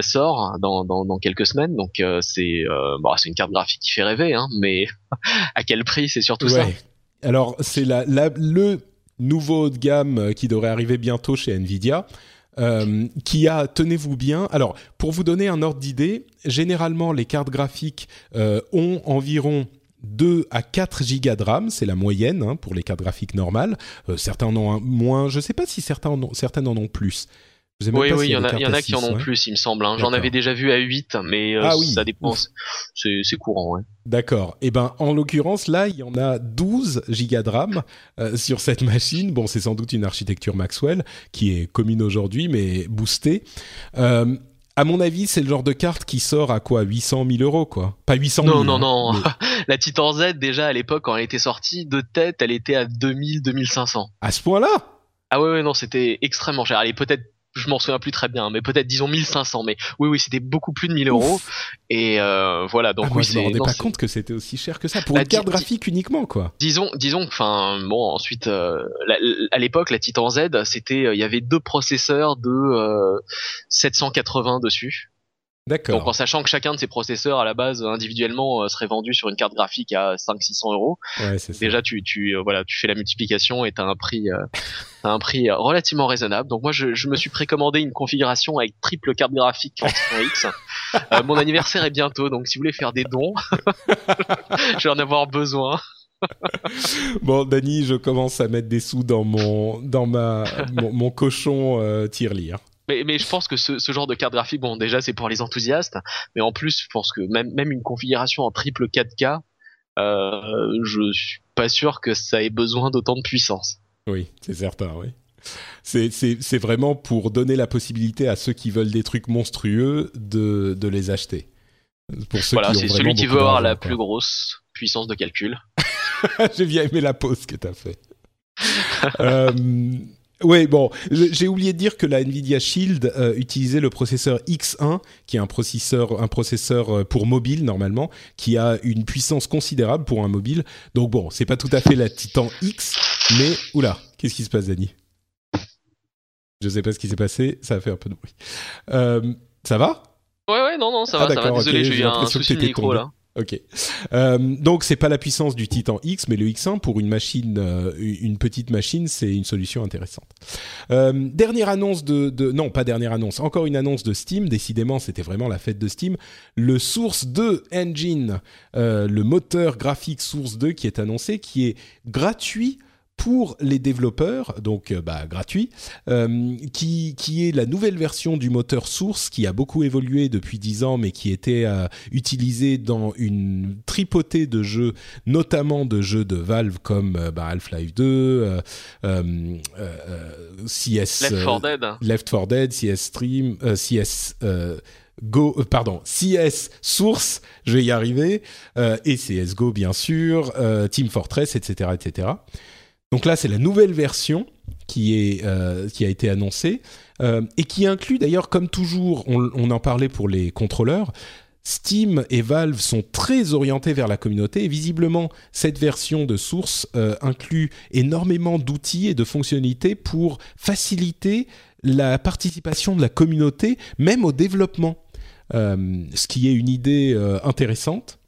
sort dans, dans, dans, quelques semaines. Donc c'est bah, c'est une carte graphique qui fait rêver hein, mais à quel prix? C'est surtout ça. Alors c'est la, la, le nouveau de gamme qui devrait arriver bientôt chez Nvidia. Euh, qui a, tenez-vous bien, alors pour vous donner un ordre d'idée, généralement les cartes graphiques euh, ont environ 2 à 4 gigas de RAM, c'est la moyenne hein, pour les cartes graphiques normales. Euh, certains en ont moins, je ne sais pas si certains en ont, certaines en ont plus. oui, oui, il y, en a, y en qui en ont plus, il me semble. Hein. J'en avais déjà vu à 8, mais ah ça dépend. C'est courant, ouais. D'accord. Et eh ben, en l'occurrence, là, il y en a 12 gigas de RAM euh, sur cette machine. Bon, c'est sans doute une architecture Maxwell qui est commune aujourd'hui, mais boostée. Euh, à mon avis, c'est le genre de carte qui sort à quoi 800 000 euros, quoi. Pas 800 000. Non, non, non. La Titan Z, déjà, à l'époque, quand elle était sortie, de tête, elle était à 2000, 2500. À ce point-là? Ah ouais, ouais, non, c'était extrêmement cher. Elle est peut-être je m'en souviens plus très bien, mais peut-être disons 1500. Mais oui, oui, c'était beaucoup plus de 1000 euros. Et euh, voilà, donc ah, oui, je me rendais pas compte que c'était aussi cher que ça pour une carte graphique uniquement, quoi. Disons, disons, enfin, bon, ensuite, euh, à l'époque, la Titan Z, c'était, euh, il y avait deux processeurs de 780 dessus. D'accord. Donc en sachant que chacun de ces processeurs à la base individuellement euh, serait vendu sur une carte graphique à 500-600 euros. Ouais, déjà tu tu euh, voilà tu fais la multiplication et t'as un prix euh, un prix relativement raisonnable. Donc moi je, je me suis précommandé une configuration avec triple carte graphique X. mon anniversaire est bientôt donc si vous voulez faire des dons, je vais en avoir besoin. bon, Dany, je commence à mettre des sous dans mon dans ma mon, cochon euh, tirelire. Mais, mais je pense que ce, ce, genre de carte graphique, bon, déjà c'est pour les enthousiastes, mais en plus, je pense que même, même une configuration en triple 4K, euh, je suis pas sûr que ça ait besoin d'autant de puissance. Oui, c'est certain, oui. C'est vraiment pour donner la possibilité à ceux qui veulent des trucs monstrueux de, de les acheter. Pour ceux voilà, c'est celui qui veut avoir la plus grosse puissance de calcul. J'ai bien aimé la pause que tu as fait. euh, oui, bon, j'ai oublié de dire que la Nvidia Shield euh, utilisait le processeur X1, qui est un processeur, un processeur euh, pour mobile normalement, qui a une puissance considérable pour un mobile. Donc bon, c'est pas tout à fait la Titan X, mais oula, qu'est-ce qui se passe, Dani? Je sais pas ce qui s'est passé, ça a fait un peu de bruit. Euh, ça va? Ouais, ouais, non, non, ça va, ah, ça va. Désolé, j'ai eu un souci de micro là. Ok. Euh, donc c'est pas la puissance du Titan X, mais le X1 pour une machine, euh, une petite machine, c'est une solution intéressante. Euh, dernière annonce de, de, non pas dernière annonce, encore une annonce de Steam. Décidément, c'était vraiment la fête de Steam. Le Source 2 Engine, euh, le moteur graphique Source 2 qui est annoncé, qui est gratuit pour les développeurs, donc euh, bah, gratuit, euh, qui, qui est la nouvelle version du moteur source qui a beaucoup évolué depuis 10 ans, mais qui était euh, utilisé dans une tripotée de jeux, notamment de jeux de Valve comme bah, Half-Life 2, CS Left 4 Dead, Left 4 Dead, CS Stream, CS Go, pardon, CS Source, je vais y arriver, et CS:GO bien sûr, Team Fortress, etc., etc. Donc là, c'est la nouvelle version qui, euh, a été annoncée euh, et qui inclut d'ailleurs, comme toujours, on, en parlait pour les contrôleurs, Steam et Valve sont très orientés vers la communauté et visiblement cette version de source euh, inclut énormément d'outils et de fonctionnalités pour faciliter la participation de la communauté, même au développement, ce qui est une idée intéressante.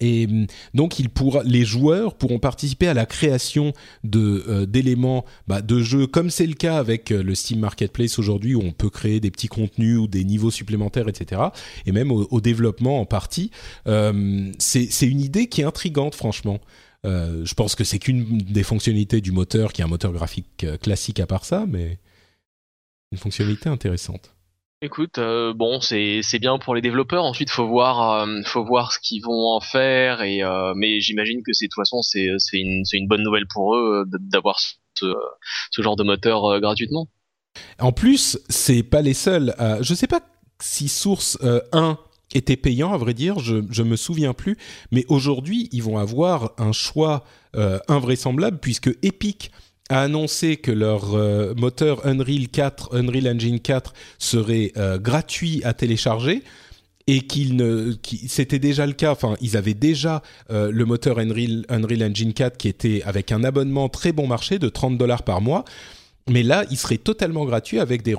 Et hum, donc, les joueurs pourront participer à la création euh, d'éléments bah, de jeux, comme c'est le cas avec euh, le Steam Marketplace aujourd'hui, où on peut créer des petits contenus ou des niveaux supplémentaires, etc. Et même au, développement en partie. Euh, c'est une idée qui est intrigante, franchement. Euh, je pense que c'est qu'une des fonctionnalités du moteur, qui est un moteur graphique classique à part ça, mais une fonctionnalité intéressante. Écoute, euh, bon, c'est bien pour les développeurs. Ensuite, faut voir, euh, faut voir ce qu'ils vont en faire. Euh, mais j'imagine que c'est de toute façon c'est une bonne nouvelle pour eux d'avoir ce, genre de moteur gratuitement. En plus, c'est pas les seuls. Je sais pas si Source 1 était payant, à vrai dire, je, je me souviens plus. Mais aujourd'hui, ils vont avoir un choix invraisemblable puisque Epic a annoncé que leur euh, moteur Unreal 4, Unreal Engine 4 serait euh, gratuit à télécharger et qu'il ne, c'était déjà le cas. Enfin, ils avaient déjà euh, le moteur Unreal, Unreal Engine 4 qui était avec un abonnement très bon marché de 30 dollars par mois. Mais là, il serait totalement gratuit avec des,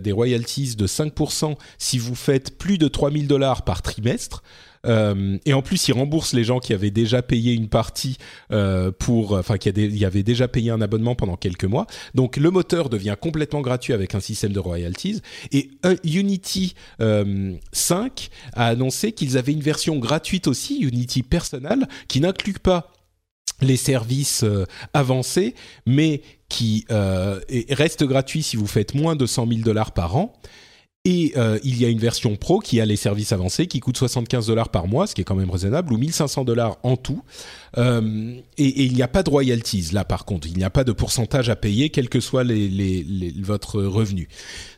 des royalties de 5% si vous faites plus de 3000 dollars par trimestre. Euh, et en plus, ils remboursent les gens qui avaient déjà payé une partie euh, pour, enfin, qui avaient déjà payé un abonnement pendant quelques mois. Donc, le moteur devient complètement gratuit avec un système de royalties. Et Unity 5 euh, a annoncé qu'ils avaient une version gratuite aussi, Unity Personal, qui n'inclut pas les services avancés, mais qui reste gratuit si vous faites moins de 100 000 dollars par an Et euh, il y a une version pro qui a les services avancés qui coûte 75 dollars par mois, ce qui est quand même raisonnable, ou 1500 dollars en tout. Euh, et, et, il n'y a pas de royalties là par contre, il n'y a pas de pourcentage à payer quel que soit les, les, les, votre revenu.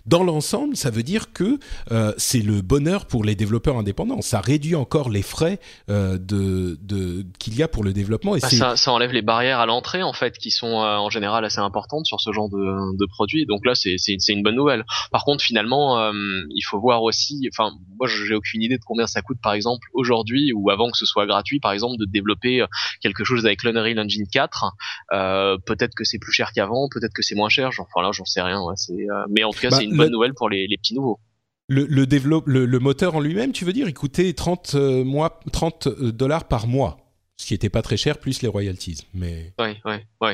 Dans l'ensemble, ça veut dire que euh, c'est le bonheur pour les développeurs indépendants. Ça réduit encore les frais euh, de, de qu'il y a pour le développement. Et bah, ça, ça, enlève les barrières à l'entrée en fait, qui sont en général assez importantes sur ce genre de, de produits. Donc là, c'est une bonne nouvelle. Par contre, finalement, il faut voir aussi. Enfin, moi, j'ai aucune idée de combien ça coûte, par exemple, aujourd'hui ou avant que ce soit gratuit, par exemple, de développer quelque chose avec l'Unreal Engine 4. peut-être que c'est plus cher qu'avant, peut-être que c'est moins cher. Enfin là, j'en sais rien. Ouais, mais en tout cas, bah, c'est une bonne nouvelle pour les, les petits nouveaux. Le, le, développe, le, le, moteur en lui-même, tu veux dire, il coûtait 30, euh, mois, 30 euh, dollars par mois, ce qui était pas très cher, plus les royalties. Mais... Oui, oui, oui.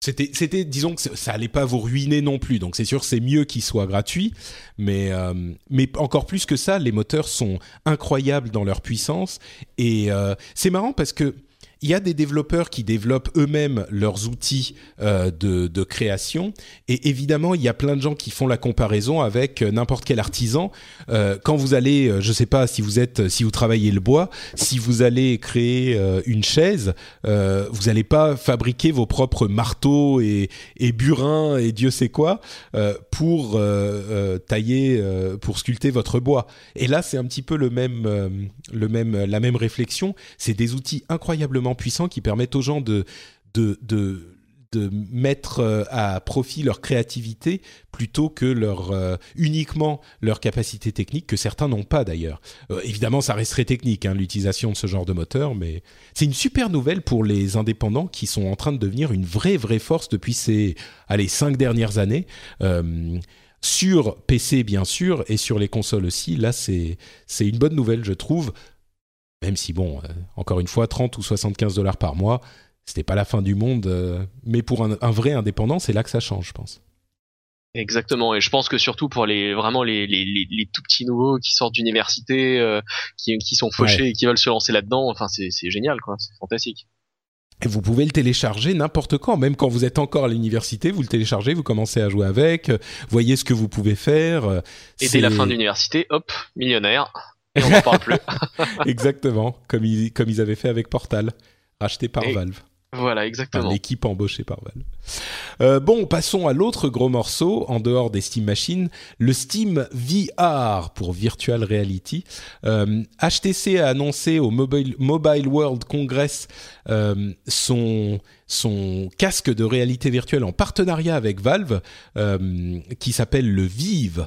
C'était, c'était, disons que ça allait pas vous ruiner non plus. Donc c'est sûr, c'est mieux qu'il soit gratuit, mais euh, mais encore plus que ça, les moteurs sont incroyables dans leur puissance et euh, c'est marrant parce que il y a des développeurs qui développent eux-mêmes leurs outils euh, de, création, et évidemment, il y a plein de gens qui font la comparaison avec euh, n'importe quel artisan. Euh, quand vous allez, je sais pas si vous êtes, si vous travaillez le bois, si vous allez créer une chaise, vous n'allez pas fabriquer vos propres marteaux et, et burins et Dieu sait quoi pour tailler, pour sculpter votre bois. Et là, c'est un petit peu le même, le même, la même réflexion. C'est des outils incroyablement puissants qui permettent aux gens de, de, de, de mettre euh, à profit leur créativité plutôt que leur euh, uniquement leur capacité technique que certains n'ont pas d'ailleurs. Euh, évidemment, ça resterait technique hein, l'utilisation de ce genre de moteur, mais c'est une super nouvelle pour les indépendants qui sont en train de devenir une vraie vraie force depuis ces allez cinq dernières années. sur PC bien sûr et sur les consoles aussi. Là, c'est une bonne nouvelle, je trouve. Même si, bon, euh, encore une fois, 30 ou 75 dollars par mois, c'était pas la fin du monde, euh, mais pour un, un, vrai indépendant, c'est là que ça change, je pense. Exactement, et je pense que surtout pour les vraiment les, les, les tout petits nouveaux qui sortent d'université, euh, qui, qui sont fauchés ouais. et qui veulent se lancer là-dedans, enfin c'est génial, quoi, c'est fantastique. Et vous pouvez le télécharger n'importe quand, même quand vous êtes encore à l'université, vous le téléchargez, vous commencez à jouer avec, voyez ce que vous pouvez faire. Et dès la fin de l'université, hop, millionnaire et on n'en parle plus. exactement, comme ils, comme ils avaient fait avec Portal, racheté par et Valve. Voilà, exactement. L'équipe embauchée par Valve. Euh, bon, passons à l'autre gros morceau, en dehors des Steam Machines, le Steam VR pour Virtual Reality. Euh, HTC a annoncé au Mobile, Mobile World Congress euh, son, son casque de réalité virtuelle en partenariat avec Valve, euh, qui s'appelle le Vive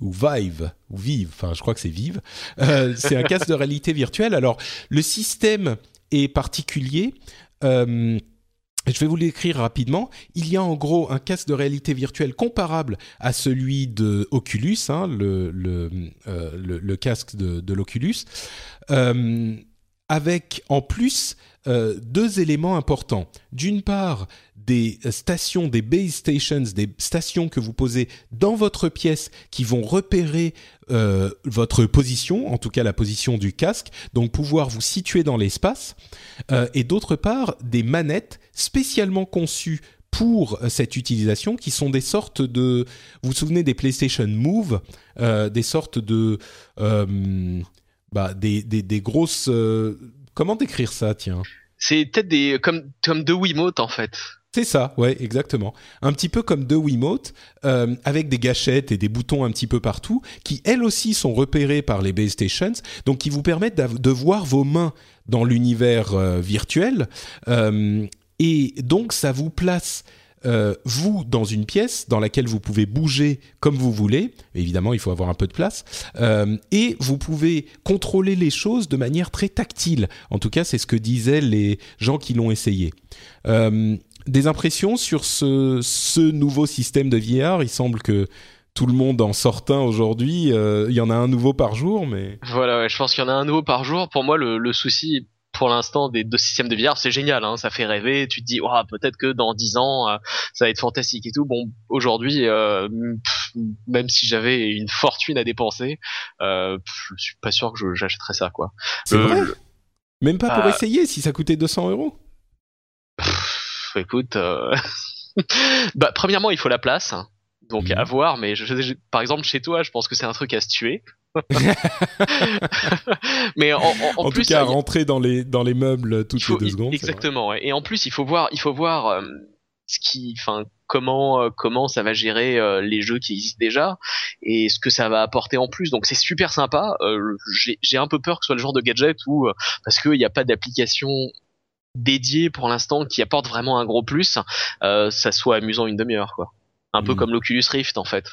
ou Vive, ou Vive, enfin je crois que c'est Vive, euh, c'est un casque de réalité virtuelle. Alors le système est particulier. Euh, je vais vous l'écrire rapidement. Il y a en gros un casque de réalité virtuelle comparable à celui de Oculus, hein, euh, le, casque de, l'Oculus, avec en plus euh, deux éléments importants. D'une part, des stations, des base stations, des stations que vous posez dans votre pièce qui vont repérer euh, votre position, en tout cas la position du casque, donc pouvoir vous situer dans l'espace. Euh, et d'autre part, des manettes spécialement conçues pour cette utilisation, qui sont des sortes de... Vous vous souvenez des PlayStation Move, des sortes de... Bah, des, des, des grosses Comment décrire ça, tiens? C'est peut-être des comme comme deux Wiimote en fait. C'est ça, ouais, exactement. Un petit peu comme deux Wiimote, euh, avec des gâchettes et des boutons un petit peu partout, qui elles aussi sont repérées par les base stations, donc qui vous permettent de voir vos mains dans l'univers euh, virtuel. Euh, et donc ça vous place euh, vous dans une pièce dans laquelle vous pouvez bouger comme vous voulez. Évidemment, il faut avoir un peu de place. Euh, et vous pouvez contrôler les choses de manière très tactile. En tout cas, c'est ce que disaient les gens qui l'ont essayé. Euh, des impressions sur ce, nouveau système de VR Il semble que tout le monde en sort un aujourd'hui. Il y en a un nouveau par jour, mais voilà, je pense qu'il y en a un nouveau par jour. Pour moi, le souci pour l'instant des deux systèmes de VR, c'est génial, hein, ça fait rêver. Tu te dis, oh, peut-être que dans dix ans, euh, ça va être fantastique et tout. Bon, aujourd'hui, euh, même si j'avais une fortune à dépenser, euh, je suis pas sûr que j'achèterais ça, quoi. C'est vrai. Même pas pour essayer, si ça coûtait 200 euros. Écoute, bah, premièrement, il faut la place. Donc Mhm. à voir, mais je- je- par exemple chez toi, je pense que c'est un truc à se tuer. mais en, en- en En, plus, tout cas, a- rentrer dans les dans les meubles toutes faut- les deux secondes. Exactement. Et en plus, il faut voir, il faut voir euh, ce qui, enfin, comment euh, comment ça va gérer euh, les jeux qui existent déjà et ce que ça va apporter en plus. Donc c'est super sympa. Euh, J'ai un peu peur que ce soit le genre de gadget où euh, parce qu'il n'y a pas d'application dédiée pour l'instant qui apporte vraiment un gros plus, euh, ça soit amusant une demi-heure quoi. Un peu Mhm. comme l'Oculus Rift en fait.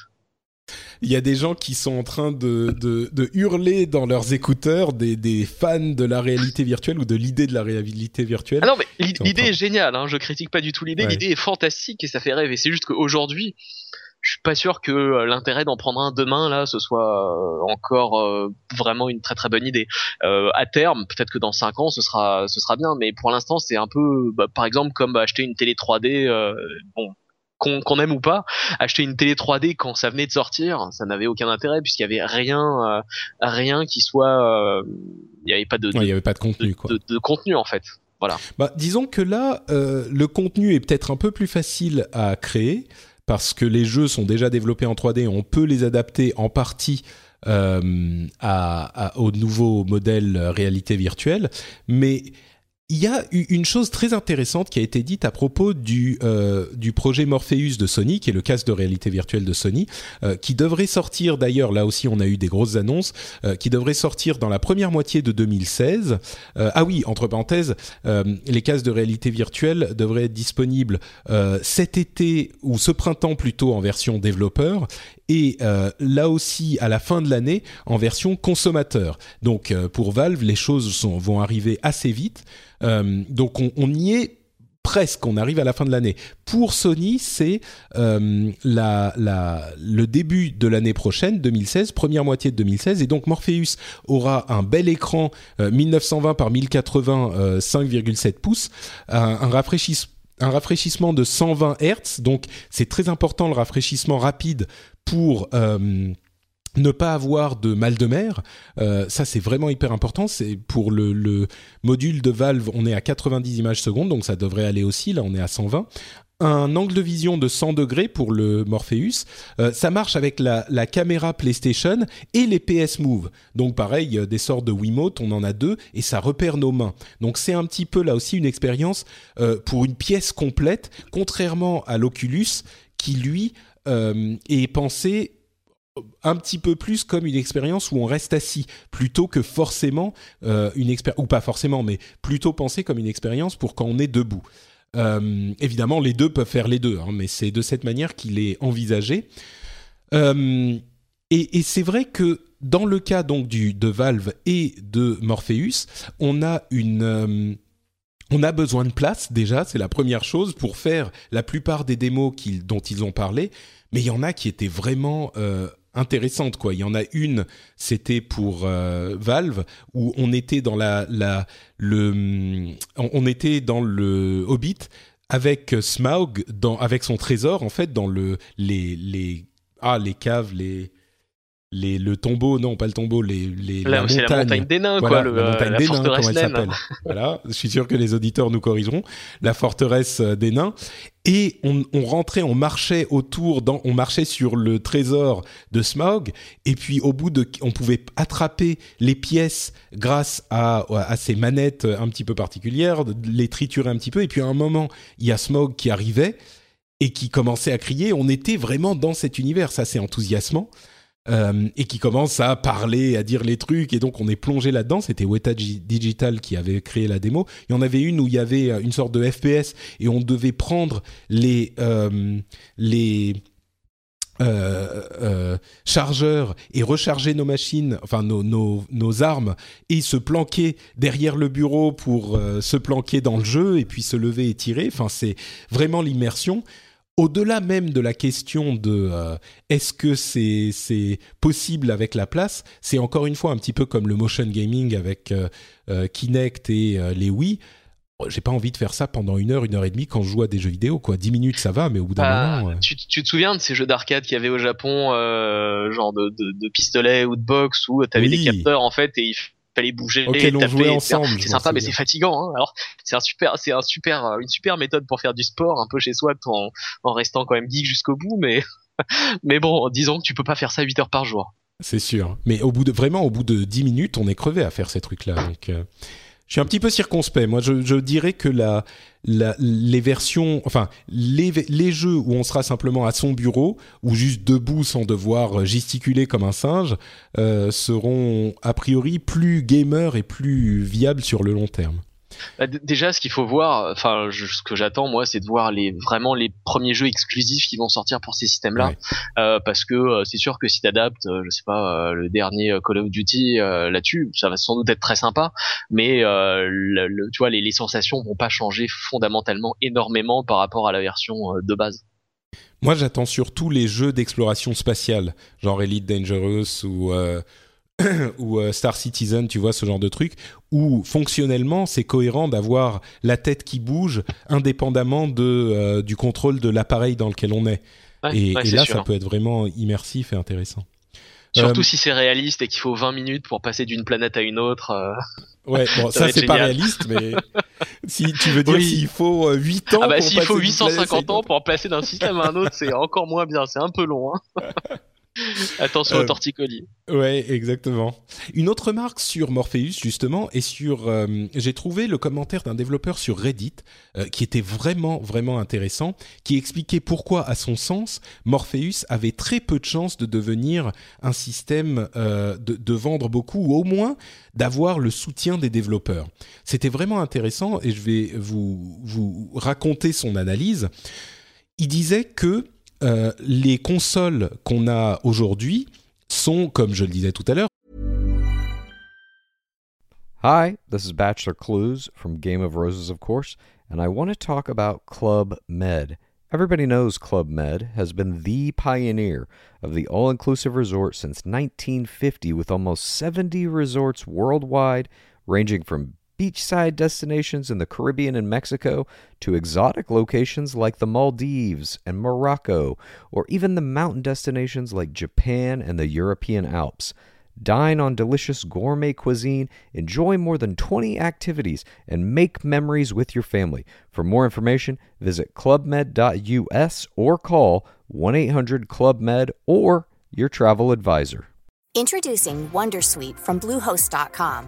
Il y a des gens qui sont en train de, de, de hurler dans leurs écouteurs, des, des fans de la réalité virtuelle ou de l'idée de la réalité virtuelle. Ah non mais l'idée train- est géniale. Hein, je critique pas du tout l'idée. Ouais. L'idée est fantastique et ça fait rêver. C'est juste qu'aujourd'hui, je suis pas sûr que euh, l'intérêt d'en prendre un demain là, ce soit euh, encore euh, vraiment une très très bonne idée. Euh, à terme, peut-être que dans 5 ans, ce sera ce sera bien, mais pour l'instant, c'est un peu, bah, par exemple, comme acheter une télé 3D. euh, bon. Qu'on aime ou pas, acheter une télé 3D quand ça venait de sortir, ça n'avait aucun intérêt puisqu'il y avait rien, euh, rien qui soit, euh, il y avait pas de, de, Ouais, il n'y avait pas de contenu, de- quoi. de- de contenu en fait. Voilà. Bah, disons que là, euh, le contenu est peut-être un peu plus facile à créer parce que les jeux sont déjà développés en 3D. On peut les adapter en partie euh, à, à- au nouveau modèle réalité virtuelle. Mais il y a eu une chose très intéressante qui a été dite à propos du, euh, du projet Morpheus de Sony, qui est le casque de réalité virtuelle de Sony, euh, qui devrait sortir d'ailleurs, là aussi on a eu des grosses annonces, euh, qui devrait sortir dans la première moitié de 2016. Euh, ah oui, entre parenthèses, les casques de réalité virtuelle devraient être disponibles cet été ou ce printemps plutôt en version développeur et euh, là aussi à la fin de l'année en version consommateur. Donc euh, pour Valve, les choses vont arriver assez vite. Euh, donc on, y est presque, on arrive à la fin de l'année. Pour Sony, c'est le début de l'année prochaine, 2016, première moitié de 2016, et donc Morpheus aura un bel écran euh, 1920 par 1080, euh, 5,7 pouces, un rafraîchissement un rafraîchissement de 120 Hz, donc c'est très important le rafraîchissement rapide pour euh, ne pas avoir de mal de mer. Euh, ça c'est vraiment hyper important. C'est pour le, le module de Valve, on est à 90 images secondes, donc ça devrait aller aussi. Là, on est à 120 un angle de vision de 100 degrés pour le Morpheus. Euh, ça marche avec la, caméra PlayStation et les PS Move. Donc pareil, euh, des sortes de Wiimote, on en a deux et ça repère nos mains. Donc c'est un petit peu là aussi une expérience euh, pour une pièce complète, contrairement à l'Oculus qui lui est pensé un petit peu plus comme une expérience où on reste assis plutôt que forcément une expérience ou pas forcément mais plutôt pensé comme une expérience pour quand on est debout. Euh, évidemment, les deux peuvent faire les deux, hein, mais c'est de cette manière qu'il est envisagé. Euh, et, c'est vrai que dans le cas donc du de Valve et de Morpheus, on a une euh, on a besoin de place déjà, c'est la première chose pour faire la plupart des démos dont ils ont parlé. Mais il y en a qui étaient vraiment intéressantes quoi. Il y en a une, c'était pour euh, Valve où on était dans la, la le on était dans le Hobbit avec Smaug dans avec son trésor en fait dans le les les ah les caves les les, le tombeau, non pas le tombeau, les, les Là, la montagne. la montagne des nains, Voilà, quoi, le, la montagne la des nains, comment elle s'appelle. voilà, je suis sûr que les auditeurs nous corrigeront. La forteresse euh, des nains. Et on, on rentrait, on marchait autour, dans, on marchait sur le trésor de Smaug. Et puis au bout de, on pouvait attraper les pièces grâce à, à ces manettes un petit peu particulières, les triturer un petit peu. Et puis à un moment, il y a Smaug qui arrivait et qui commençait à crier. On était vraiment dans cet univers. Ça, c'est enthousiasmant. Euh, et qui commence à parler, à dire les trucs, et donc on est plongé là-dedans. C'était Weta Digital qui avait créé la démo. Il y en avait une où il y avait une sorte de FPS et on devait prendre les euh, les euh, euh, chargeurs et recharger nos machines, enfin nos, nos, armes, et se planquer derrière le bureau pour euh, se planquer dans le jeu et puis se lever et tirer. Enfin, c'est vraiment l'immersion au-delà même de la question de euh, est-ce que c'est c'est possible avec la place, c'est encore une fois un petit peu comme le motion gaming avec euh, euh, Kinect et les Wii. J'ai pas envie de faire ça pendant une heure, une heure et demie quand je joue à des jeux vidéo. Quoi, dix minutes ça va, mais au bout d'un Ah, moment. tu, tu te souviens de ces jeux d'arcade qu'il y avait au Japon, genre de, de, de pistolet ou de boxe où t'avais Oui. des capteurs en fait et il fallait bouger, on taper, ensemble, C'est sympa, mais c'est fatigant. Hein. Alors c'est un super, c'est un super, une super méthode pour faire du sport un peu chez soi, en, en restant quand même geek jusqu'au bout. Mais Mais bon, disons que tu peux pas faire ça 8 heures par jour. C'est sûr. Mais au bout de vraiment, au bout de 10 minutes, on est crevé à faire ces trucs-là. Donc, euh, je suis un petit peu circonspect. Moi, je, dirais que les versions, enfin, les, les jeux où on sera simplement à son bureau ou juste debout sans devoir gesticuler comme un singe euh, seront a priori plus gamers et plus viables sur le long terme. Bah, déjà, ce qu'il faut voir, enfin, ce que j'attends moi, c'est de voir les vraiment les premiers jeux exclusifs qui vont sortir pour ces systèmes-là, euh, parce que euh, c'est sûr que si t'adaptes, euh, je sais pas, euh, le dernier Call of Duty là-dessus, ça va sans doute être très sympa, mais le, tu vois, les, les sensations vont pas changer fondamentalement énormément par rapport à la version de base. Moi, j'attends surtout les jeux d'exploration spatiale, genre Elite Dangerous ou ou euh, Star Citizen, tu vois, ce genre de truc, où fonctionnellement, c'est cohérent d'avoir la tête qui bouge indépendamment de, euh, du contrôle de l'appareil dans lequel on est. et, là, ça peut être vraiment immersif et intéressant. Surtout euh, si c'est réaliste et qu'il faut 20 minutes pour passer d'une planète à une autre. Ouais, bon, ça, c'est pas réaliste, mais si tu veux dire s'il faut 8 ans. Ah bah s'il faut 850 ans pour passer d'un système à un autre, c'est encore moins bien, c'est un peu long. Hein. Attention au euh, torticolis. Ouais, exactement. Une autre marque sur Morpheus justement et sur, euh, j'ai trouvé le commentaire d'un développeur sur Reddit euh, qui était vraiment vraiment intéressant, qui expliquait pourquoi, à son sens, Morpheus avait très peu de chances de devenir un système de, de, vendre beaucoup ou au moins d'avoir le soutien des développeurs. C'était vraiment intéressant et je vais vous vous raconter son analyse. Il disait que euh, les consoles qu'on a aujourd'hui sont, comme je le disais tout à l'heure. Hi, this is Bachelor Clues from Game of Roses, of course, and I want to talk about Club Med. Everybody knows Club Med has been the pioneer of the all inclusive resort since 1950, with almost 70 resorts worldwide, ranging from beachside destinations in the Caribbean and Mexico to exotic locations like the Maldives and Morocco, or even the mountain destinations like Japan and the European Alps. Dine on delicious gourmet cuisine, enjoy more than 20 activities, and make memories with your family. For more information, visit clubmed.us or call 1 800 Club Med or your travel advisor. Introducing Wondersuite from Bluehost.com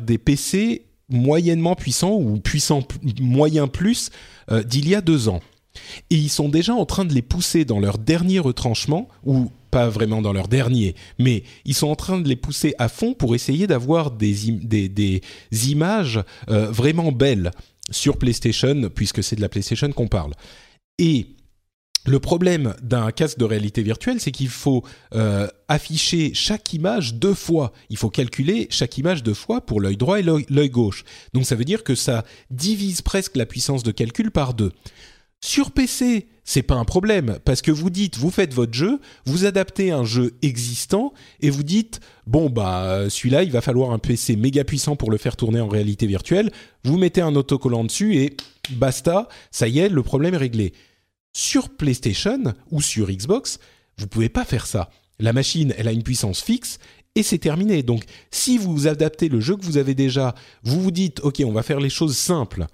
des PC moyennement puissants ou puissants moyen plus euh, d'il y a deux ans. Et ils sont déjà en train de les pousser dans leur dernier retranchement, ou pas vraiment dans leur dernier, mais ils sont en train de les pousser à fond pour essayer d'avoir des, des, images euh, vraiment belles sur PlayStation, puisque c'est de la PlayStation qu'on parle. Et le problème d'un casque de réalité virtuelle, c'est qu'il faut euh, afficher chaque image deux fois. Il faut calculer chaque image deux fois pour l'œil droit et l'œil gauche. Donc ça veut dire que ça divise presque la puissance de calcul par deux. Sur PC, c'est pas un problème parce que vous dites, vous faites votre jeu, vous adaptez un jeu existant et vous dites, bon bah celui-là, il va falloir un PC méga puissant pour le faire tourner en réalité virtuelle. Vous mettez un autocollant dessus et basta, ça y est, le problème est réglé. Sur PlayStation ou sur Xbox, vous pouvez pas faire ça. La machine, elle a une puissance fixe et c'est terminé. Donc, si vous adaptez le jeu que vous avez déjà, vous vous dites, ok, on va faire les choses simples.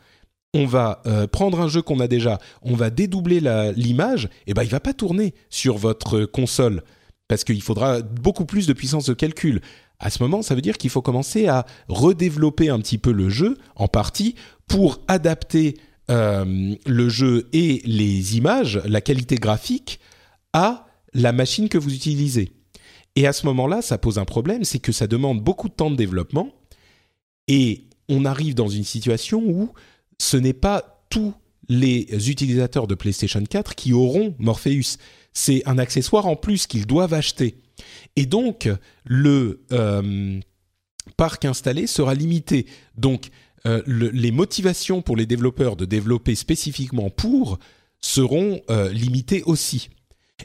On va euh, prendre un jeu qu'on a déjà, on va dédoubler l'image, et ben il va pas tourner sur votre console parce qu'il faudra beaucoup plus de puissance de calcul. À ce moment, ça veut dire qu'il faut commencer à redévelopper un petit peu le jeu en partie pour adapter euh, le jeu et les images, la qualité graphique, à la machine que vous utilisez. Et à ce moment-là, ça pose un problème, c'est que ça demande beaucoup de temps de développement et on arrive dans une situation où ce n'est pas tous les utilisateurs de PlayStation 4 qui auront Morpheus. C'est un accessoire en plus qu'ils doivent acheter. Et donc, le euh, parc installé sera limité. Donc, euh, les motivations pour les développeurs de développer spécifiquement pour seront euh, limitées aussi.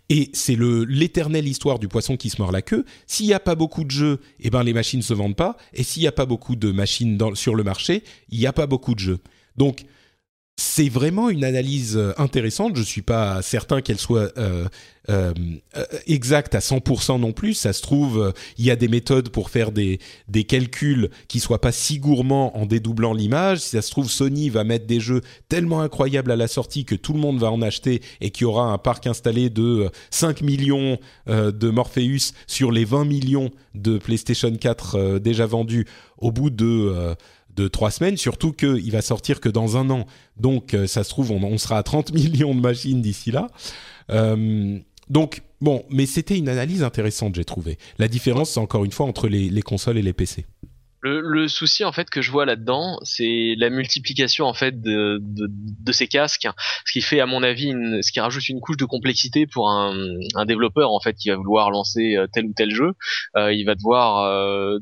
Et c'est le l'éternelle histoire du poisson qui se mord la queue. S'il n'y a pas beaucoup de jeux, eh ben les machines se vendent pas. Et s'il n'y a pas beaucoup de machines sur le marché, il n'y a pas beaucoup de jeux. Donc c'est vraiment une analyse euh, intéressante. Je suis pas certain qu'elle soit euh, euh, exacte à 100% non plus. Ça se trouve, il y a des méthodes pour faire des, calculs qui soient pas si gourmands en dédoublant l'image. Si ça se trouve, Sony va mettre des jeux tellement incroyables à la sortie que tout le monde va en acheter et qu'il y aura un parc installé de 5 millions de Morpheus sur les 20 millions de PlayStation 4 déjà vendus au bout de de trois semaines, surtout qu'il va sortir que dans un an. Donc, euh, ça se trouve, on, sera à 30 millions de machines d'ici là. Euh, donc, bon, mais c'était une analyse intéressante, j'ai trouvé. La différence, c'est encore une fois entre les, consoles et les PC. Le, souci en fait que je vois là-dedans, c'est la multiplication en fait de, ces casques, ce qui fait à mon avis, ce qui rajoute une couche de complexité pour un, développeur en fait qui va vouloir lancer euh, tel ou tel jeu. il va devoir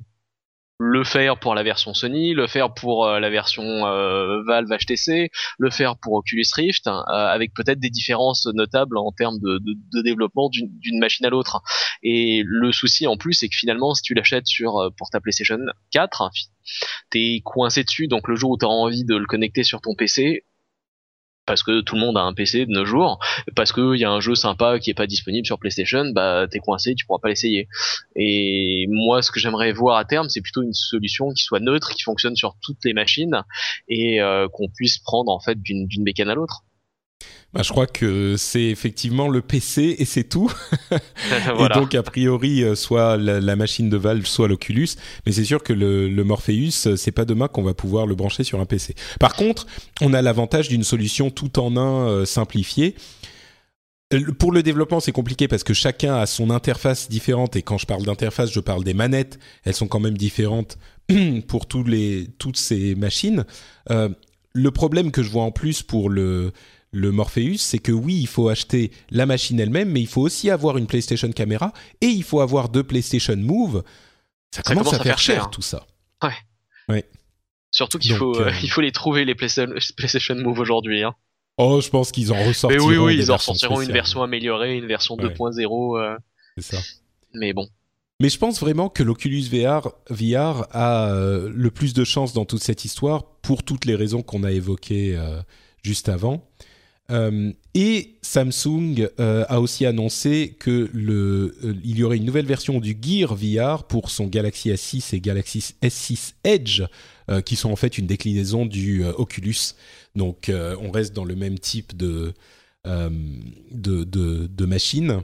le faire pour la version Sony, le faire pour euh, la version euh, Valve HTC, le faire pour Oculus Rift, hein, euh, avec peut-être des différences notables en termes de, développement d'une machine à l'autre. Et le souci en plus, c'est que finalement, si tu l'achètes sur pour ta PlayStation 4, t'es coincé dessus, donc le jour où tu envie de le connecter sur ton PC, parce que tout le monde a un PC de nos jours, parce qu'il y a un jeu sympa qui est pas disponible sur PlayStation, bah t'es coincé, tu pourras pas l'essayer. Et moi, ce que j'aimerais voir à terme, c'est plutôt une solution qui soit neutre, qui fonctionne sur toutes les machines et euh, qu'on puisse prendre en fait d'une bécane à l'autre. Bah, je crois que c'est effectivement le PC et c'est tout. Et donc a priori, euh, soit la, machine de Valve, soit l'Oculus. Mais c'est sûr que le, le Morpheus, euh, c'est pas demain qu'on va pouvoir le brancher sur un PC. Par contre, on a l'avantage d'une solution tout en un euh, simplifiée. Pour le développement, c'est compliqué parce que chacun a son interface différente et quand je parle d'interface, je parle des manettes. Elles sont quand même différentes pour tous les, toutes ces machines. Euh, le problème que je vois en plus pour le, le Morpheus, c'est que oui, il faut acheter la machine elle-même, mais il faut aussi avoir une PlayStation Caméra et il faut avoir deux PlayStation Move. Ça, commence, à, faire cher, tout ça. Ouais. Ouais. Surtout qu'il faut, euh, euh, il faut les trouver les PlayStation Move aujourd'hui. Hein. Oh, je pense qu'ils en ressortiront. Mais oui, oui, ils en ressortiront une version améliorée, une version 2.0. Euh. C'est ça. Mais bon. Mais je pense vraiment que l'Oculus VR, VR a le plus de chance dans toute cette histoire pour toutes les raisons qu'on a évoquées juste avant. Euh, et Samsung euh, a aussi annoncé que euh, il y aurait une nouvelle version du Gear VR pour son Galaxy S6 et Galaxy S6 Edge, qui sont en fait une déclinaison du Oculus. Donc on reste dans le même type de, de, de, de machine.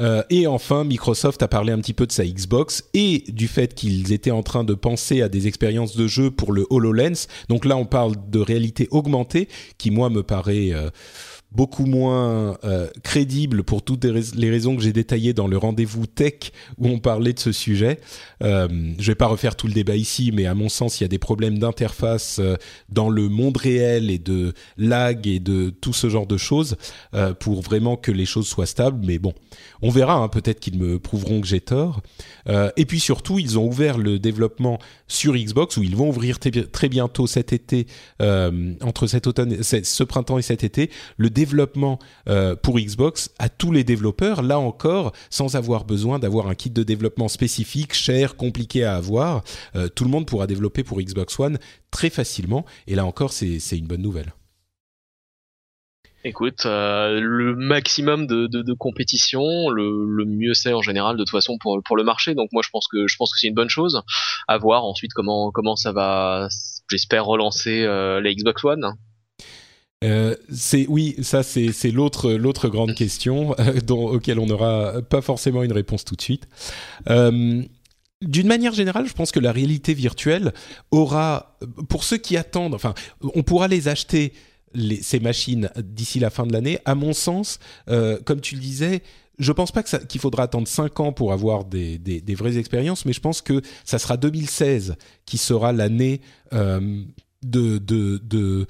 Euh, et enfin, Microsoft a parlé un petit peu de sa Xbox et du fait qu'ils étaient en train de penser à des expériences de jeu pour le HoloLens. Donc là, on parle de réalité augmentée, qui moi me paraît euh, beaucoup moins euh, crédible pour toutes les raisons que j'ai détaillées dans le rendez-vous tech où on parlait de ce sujet. Euh, je vais pas refaire tout le débat ici, mais à mon sens, il y a des problèmes d'interface euh, dans le monde réel et de lag et de tout ce genre de choses euh, pour vraiment que les choses soient stables. Mais bon, on verra. Hein, Peut-être qu'ils me prouveront que j'ai tort. et puis surtout, ils ont ouvert le développement sur Xbox où ils vont ouvrir très bientôt cet été, entre cet automne, ce printemps et cet été, le développement développement euh, pour Xbox à tous les développeurs, là encore, sans avoir besoin d'avoir un kit de développement spécifique, cher, compliqué à avoir. Euh, tout le monde pourra développer pour Xbox One très facilement, et là encore, c'est une bonne nouvelle. Écoute, euh, le maximum de, compétition, le, mieux c'est en général de toute façon pour, le marché. Donc moi je pense que je pense que c'est une bonne chose. À voir ensuite comment comment ça va. J'espère relancer la Xbox One. Euh, oui, ça c'est l'autre l'autre grande question euh, dont, auquel on n'aura pas forcément une réponse tout de suite. Euh, d'une manière générale, je pense que la réalité virtuelle aura, pour ceux qui attendent, enfin, on pourra les acheter ces machines d'ici la fin de l'année. À mon sens, comme tu le disais, je pense pas qu'il faudra attendre 5 ans pour avoir des, des, des, vraies expériences, mais je pense que ça sera 2016 qui sera l'année de, de,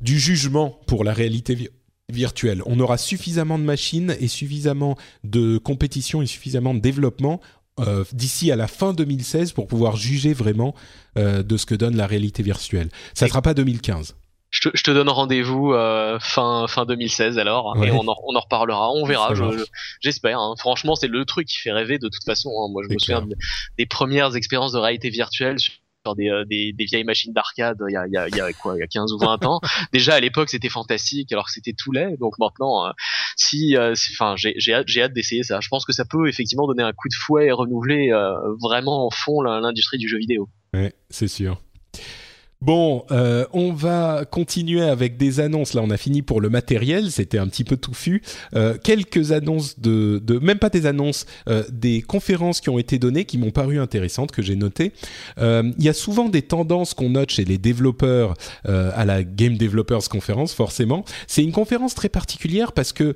du jugement pour la réalité virtuelle. On aura suffisamment de machines et suffisamment de compétition et suffisamment de développement euh, d'ici à la fin 2016 pour pouvoir juger vraiment euh, de ce que donne la réalité virtuelle. Ça ne sera pas 2015. Je te, je te donne rendez-vous euh, fin fin 2016 alors et on en, on en reparlera, on verra. J'espère. hein. Franchement, c'est le truc qui fait rêver de toute façon. hein. Moi, je me souviens de- des premières expériences de réalité virtuelle sur des, euh, des, des vieilles machines d'arcade il y a, il y, a, il y a quoi il y a 15 ou 20 ans déjà à l'époque c'était fantastique alors que c'était tout laid donc maintenant euh, si euh, si- enfin j'ai j'ai hâte j'ai hâte d'essayer ça je pense que ça peut effectivement donner un coup de fouet et renouveler euh, vraiment en fond l'industrie du jeu vidéo Ouais, c'est sûr. Bon, euh, on va continuer avec des annonces. Là, on a fini pour le matériel. C'était un petit peu touffu. Euh, quelques annonces de, même pas des annonces, euh, des conférences qui ont été données qui m'ont paru intéressantes que j'ai notées. Il y a souvent des tendances qu'on note chez les développeurs à la Game Developers Conference. Forcément, c'est une conférence très particulière parce que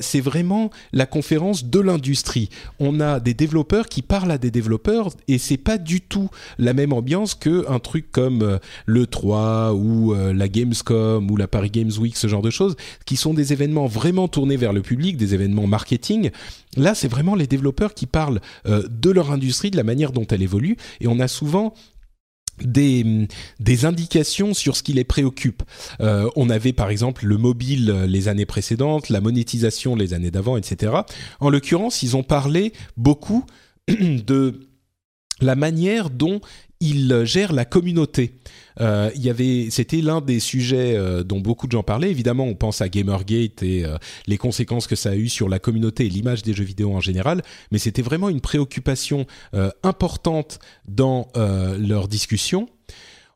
c'est vraiment la conférence de l'industrie. On a des développeurs qui parlent à des développeurs et c'est pas du tout la même ambiance que un truc comme le 3 ou euh, la Gamescom ou la Paris Games Week, ce genre de choses, qui sont des événements vraiment tournés vers le public, des événements marketing. Là, c'est vraiment les développeurs qui parlent euh, de leur industrie, de la manière dont elle évolue, et on a souvent des, indications sur ce qui les préoccupe. Euh, on avait par exemple le mobile les années précédentes, la monétisation les années d'avant, etc. En l'occurrence, ils ont parlé beaucoup de la manière dont ils gèrent la communauté. Euh, il y avait, c'était l'un des sujets euh, dont beaucoup de gens parlaient. Évidemment, on pense à Gamergate et euh, les conséquences que ça a eu sur la communauté et l'image des jeux vidéo en général, mais c'était vraiment une préoccupation euh, importante dans euh, leur discussion.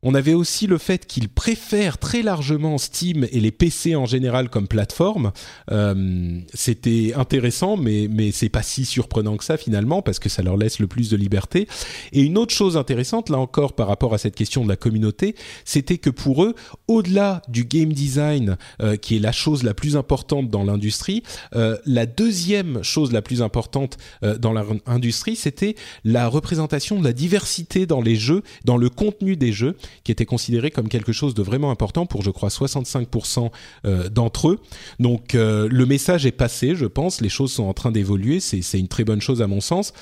On avait aussi le fait qu'ils préfèrent très largement Steam et les PC en général comme plateforme. Euh, C'était intéressant, mais mais c'est pas si surprenant que ça finalement parce que ça leur laisse le plus de liberté. Et une autre chose intéressante là encore par rapport à cette question de la communauté, c'était que pour eux, au-delà du game design euh, qui est la chose la plus importante dans l'industrie, euh, la deuxième chose la plus importante dans l'industrie, c'était la représentation de la diversité dans les jeux, dans le contenu des jeux qui était considéré comme quelque chose de vraiment important pour, je crois, 65% euh, d'entre eux. Donc euh, le message est passé, je pense, les choses sont en train d'évoluer, c'est une très bonne chose à mon sens.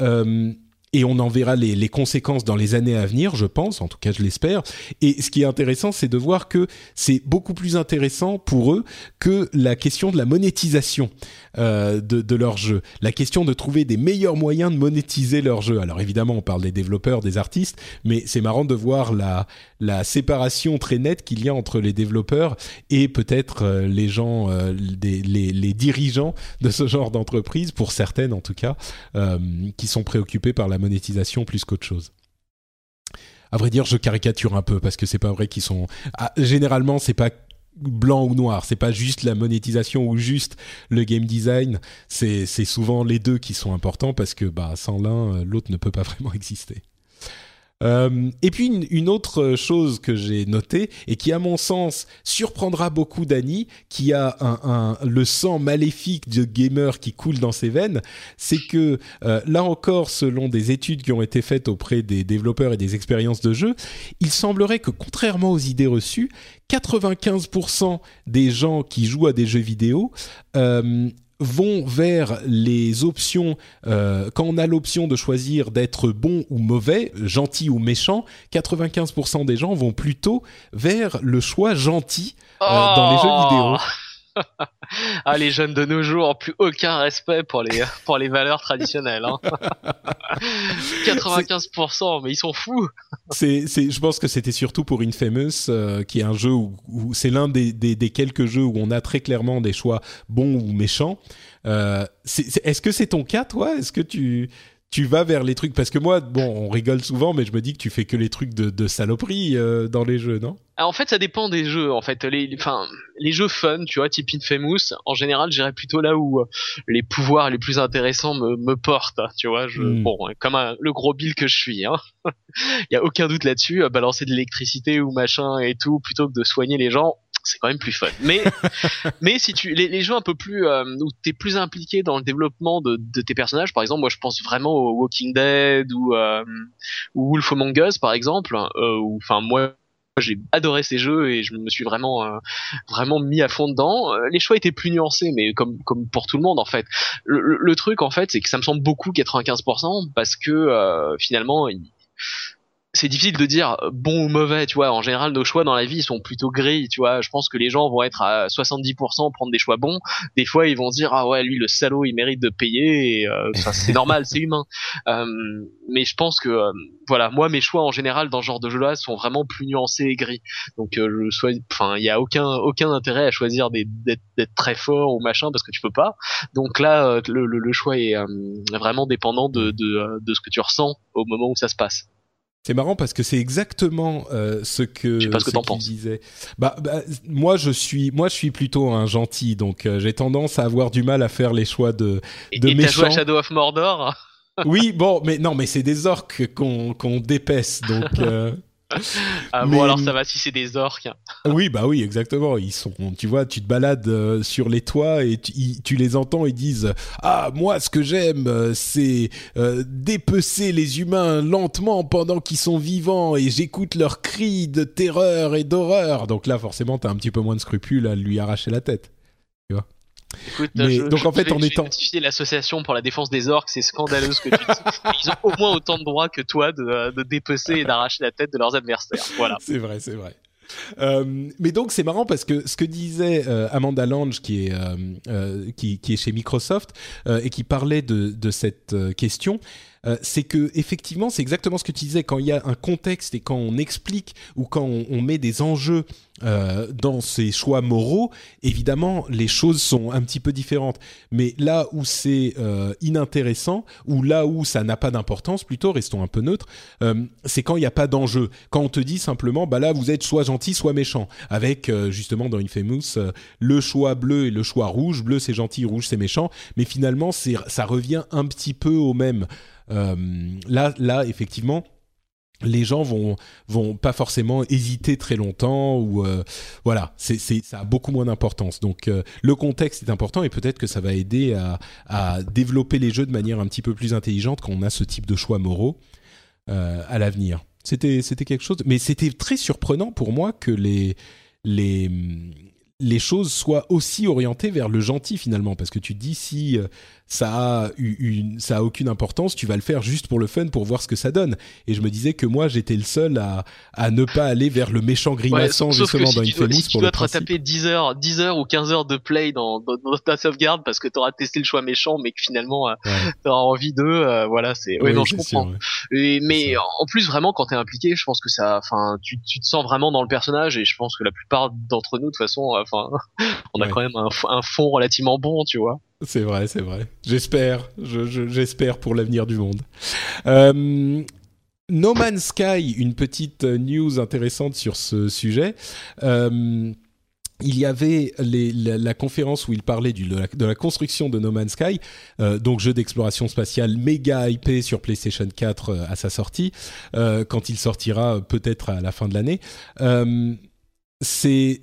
Euh, et on en verra les, les, conséquences dans les années à venir, je pense, en tout cas je l'espère. Et ce qui est intéressant, c'est de voir que c'est beaucoup plus intéressant pour eux que la question de la monétisation euh, de, de leur jeu, la question de trouver des meilleurs moyens de monétiser leur jeu. Alors évidemment, on parle des développeurs, des artistes, mais c'est marrant de voir la, la séparation très nette qu'il y a entre les développeurs et peut-être euh, les gens, euh, les, dirigeants de ce genre d'entreprise, pour certaines en tout cas, euh, qui sont préoccupés par la monétisation plus qu'autre chose. À vrai dire, je caricature un peu parce que c'est pas vrai qu'ils sont. Ah, généralement, c'est pas blanc ou noir. C'est pas juste la monétisation ou juste le game design. C'est souvent les deux qui sont importants parce que bah sans l'un, l'autre ne peut pas vraiment exister. Euh, et puis une, autre chose que j'ai notée et qui à mon sens surprendra beaucoup d'Annie, qui a le sang maléfique de gamer qui coule dans ses veines, c'est que euh, là encore, selon des études qui ont été faites auprès des développeurs et des expériences de jeu, il semblerait que contrairement aux idées reçues, 95% des gens qui jouent à des jeux vidéo euh, vont vers les options, euh, quand on a l'option de choisir d'être bon ou mauvais, gentil ou méchant, 95% des gens vont plutôt vers le choix gentil euh, oh dans les jeux vidéo. Ah, les jeunes de nos jours, plus aucun respect pour les, pour les valeurs traditionnelles. Hein. 95%, mais ils sont fous. c'est, c'est, je pense que c'était surtout pour Infamous, euh, qui est un jeu où, où c'est l'un des, des, des, quelques jeux où on a très clairement des choix bons ou méchants. Euh, c'est, c'est, est-ce que c'est ton cas, toi? Est-ce que tu tu vas vers les trucs? Parce que moi bon on rigole souvent mais je me dis que tu fais que les trucs de, de saloperie euh, dans les jeux non? Ah, en fait ça dépend des jeux en fait les enfin les jeux fun tu vois type Infamous en général j'irais plutôt là où euh, les pouvoirs les plus intéressants me, me portent tu vois je, mm. bon comme un, le gros bill que je suis hein il y a aucun doute là-dessus balancer de l'électricité ou machin et tout plutôt que de soigner les gens c'est quand même plus fun. Mais mais si tu les, les jeux un peu plus euh, où t'es plus impliqué dans le développement de, de, tes personnages, par exemple, moi je pense vraiment au Walking Dead ou, euh, ou Wolf Among Us par exemple, euh, ou enfin moi j'ai adoré ces jeux et je me suis vraiment euh, vraiment mis à fond dedans. Les choix étaient plus nuancés, mais comme comme pour tout le monde en fait. Le, le, truc en fait, c'est que ça me semble beaucoup 95% parce que euh, finalement c'est difficile de dire bon ou mauvais, tu vois. En général, nos choix dans la vie ils sont plutôt gris, tu vois. Je pense que les gens vont être à 70% prendre des choix bons. Des fois, ils vont dire ah ouais, lui le salaud, il mérite de payer. Euh, c'est normal, c'est humain. Euh, mais je pense que euh, voilà, moi mes choix en général dans ce genre de jeu-là sont vraiment plus nuancés et gris. Donc je sois, enfin, il y a aucun aucun intérêt à choisir d'être très fort ou machin parce que tu peux pas. Donc là, le, le, le choix est vraiment dépendant de, de de ce que tu ressens au moment où ça se passe. C'est marrant parce que c'est exactement euh, ce que je sais pas ce que t'en disais. Bah, bah, moi je suis moi je suis plutôt un gentil donc euh, j'ai tendance à avoir du mal à faire les choix de de et méchants. joué à Shadow of Mordor? Oui, bon, mais non, mais c'est des orques qu'on qu'on dépaisse donc. Euh, ah bon, alors ça va si c'est des orques. oui, bah oui, exactement. Ils sont, tu vois, tu te balades euh, sur les toits et tu, les entends, ils disent Ah, moi, ce que j'aime, euh, c'est euh, dépecer les humains lentement pendant qu'ils sont vivants et j'écoute leurs cris de terreur et d'horreur. Donc là, forcément, t'as un petit peu moins de scrupules à lui arracher la tête. Tu vois Écoute, donc en fait, en étant l'association pour la défense des orques, c'est scandaleux ce que tu dis. Ils ont au moins autant de droits que toi de, de dépecer et d'arracher la tête de leurs adversaires. Voilà. C'est vrai, c'est vrai. Euh, mais donc c'est marrant parce que ce que disait euh, Amanda Lange qui est euh, qui, qui, est chez Microsoft et qui parlait de, de cette question, euh, c'est que effectivement, c'est exactement ce que tu disais. Quand il y a un contexte et quand on explique ou quand on, met des enjeux euh, dans ces choix moraux, évidemment, les choses sont un petit peu différentes. Mais là où c'est euh, inintéressant, ou là où ça n'a pas d'importance, plutôt, restons un peu neutres, c'est quand il n'y a pas d'enjeu. Quand on te dit simplement, bah là, vous êtes soit gentil, soit méchant. Avec, justement, dans Infamous, le choix bleu et le choix rouge. Bleu, c'est gentil, rouge, c'est méchant. Mais finalement, ça revient un petit peu au même. Euh, là, là, effectivement, les gens vont vont pas forcément hésiter très longtemps ou euh, voilà c'est ça a beaucoup moins d'importance. Donc euh, le contexte est important et peut-être que ça va aider à, développer les jeux de manière un petit peu plus intelligente quand on a ce type de choix moraux à l'avenir. C'était c'était quelque chose mais c'était très surprenant pour moi que les les les choses soient aussi orientées vers le gentil finalement. Parce que tu dis si ça a une, ça a aucune importance. Tu vas le faire juste pour le fun, pour voir ce que ça donne. Et je me disais que moi, j'étais le seul à, à ne pas aller vers le méchant grimaçant justement dans Infamous si pour tu dois te retaper 10 heures, 10 heures ou 15 heures de play dans, dans, ta sauvegarde parce que t'auras testé le choix méchant, mais que finalement euh, t'auras envie d'eux. Euh, voilà, c'est. Ouais, non, je comprends. mais en plus, vraiment, quand t'es impliqué, je pense que ça, enfin, tu, tu te sens vraiment dans le personnage et je pense que la plupart d'entre nous, de toute façon, enfin, on a quand même un, un fond relativement bon, tu vois. C'est vrai, c'est vrai. J'espère, j'espère pour l'avenir du monde. Euh, no Man's Sky, une petite news intéressante sur ce sujet. Euh, il y avait la, conférence où il parlait de, la, construction de No Man's Sky, euh, donc jeu d'exploration spatiale méga hypé sur PlayStation 4 à sa sortie, quand il sortira peut-être à la fin de l'année. c'est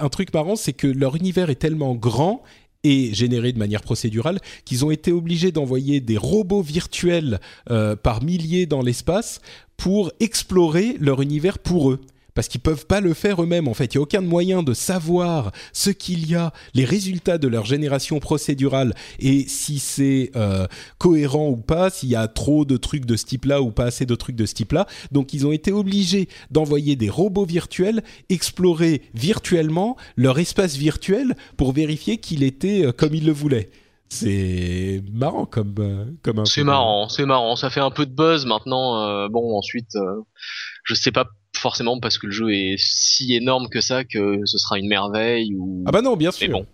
un truc marrant, c'est que leur univers est tellement grand et générés de manière procédurale, qu'ils ont été obligés d'envoyer des robots virtuels euh, par milliers dans l'espace pour explorer leur univers pour eux parce qu'ils peuvent pas le faire eux-mêmes. En fait, il y a aucun moyen de savoir ce qu'il y a, les résultats de leur génération procédurale et si c'est euh, cohérent ou pas, s'il y a trop de trucs de ce type-là ou pas assez de trucs de ce type-là. Donc, ils ont été obligés d'envoyer des robots virtuels explorer virtuellement leur espace virtuel pour vérifier qu'il était euh, comme ils le voulaient c'est marrant comme euh, comme un c'est marrant c'est marrant ça fait un peu de buzz maintenant bon ensuite je sais pas forcément parce que le jeu est si énorme que ça que ce sera une merveille ou. Ah bah non, bien sûr. bon.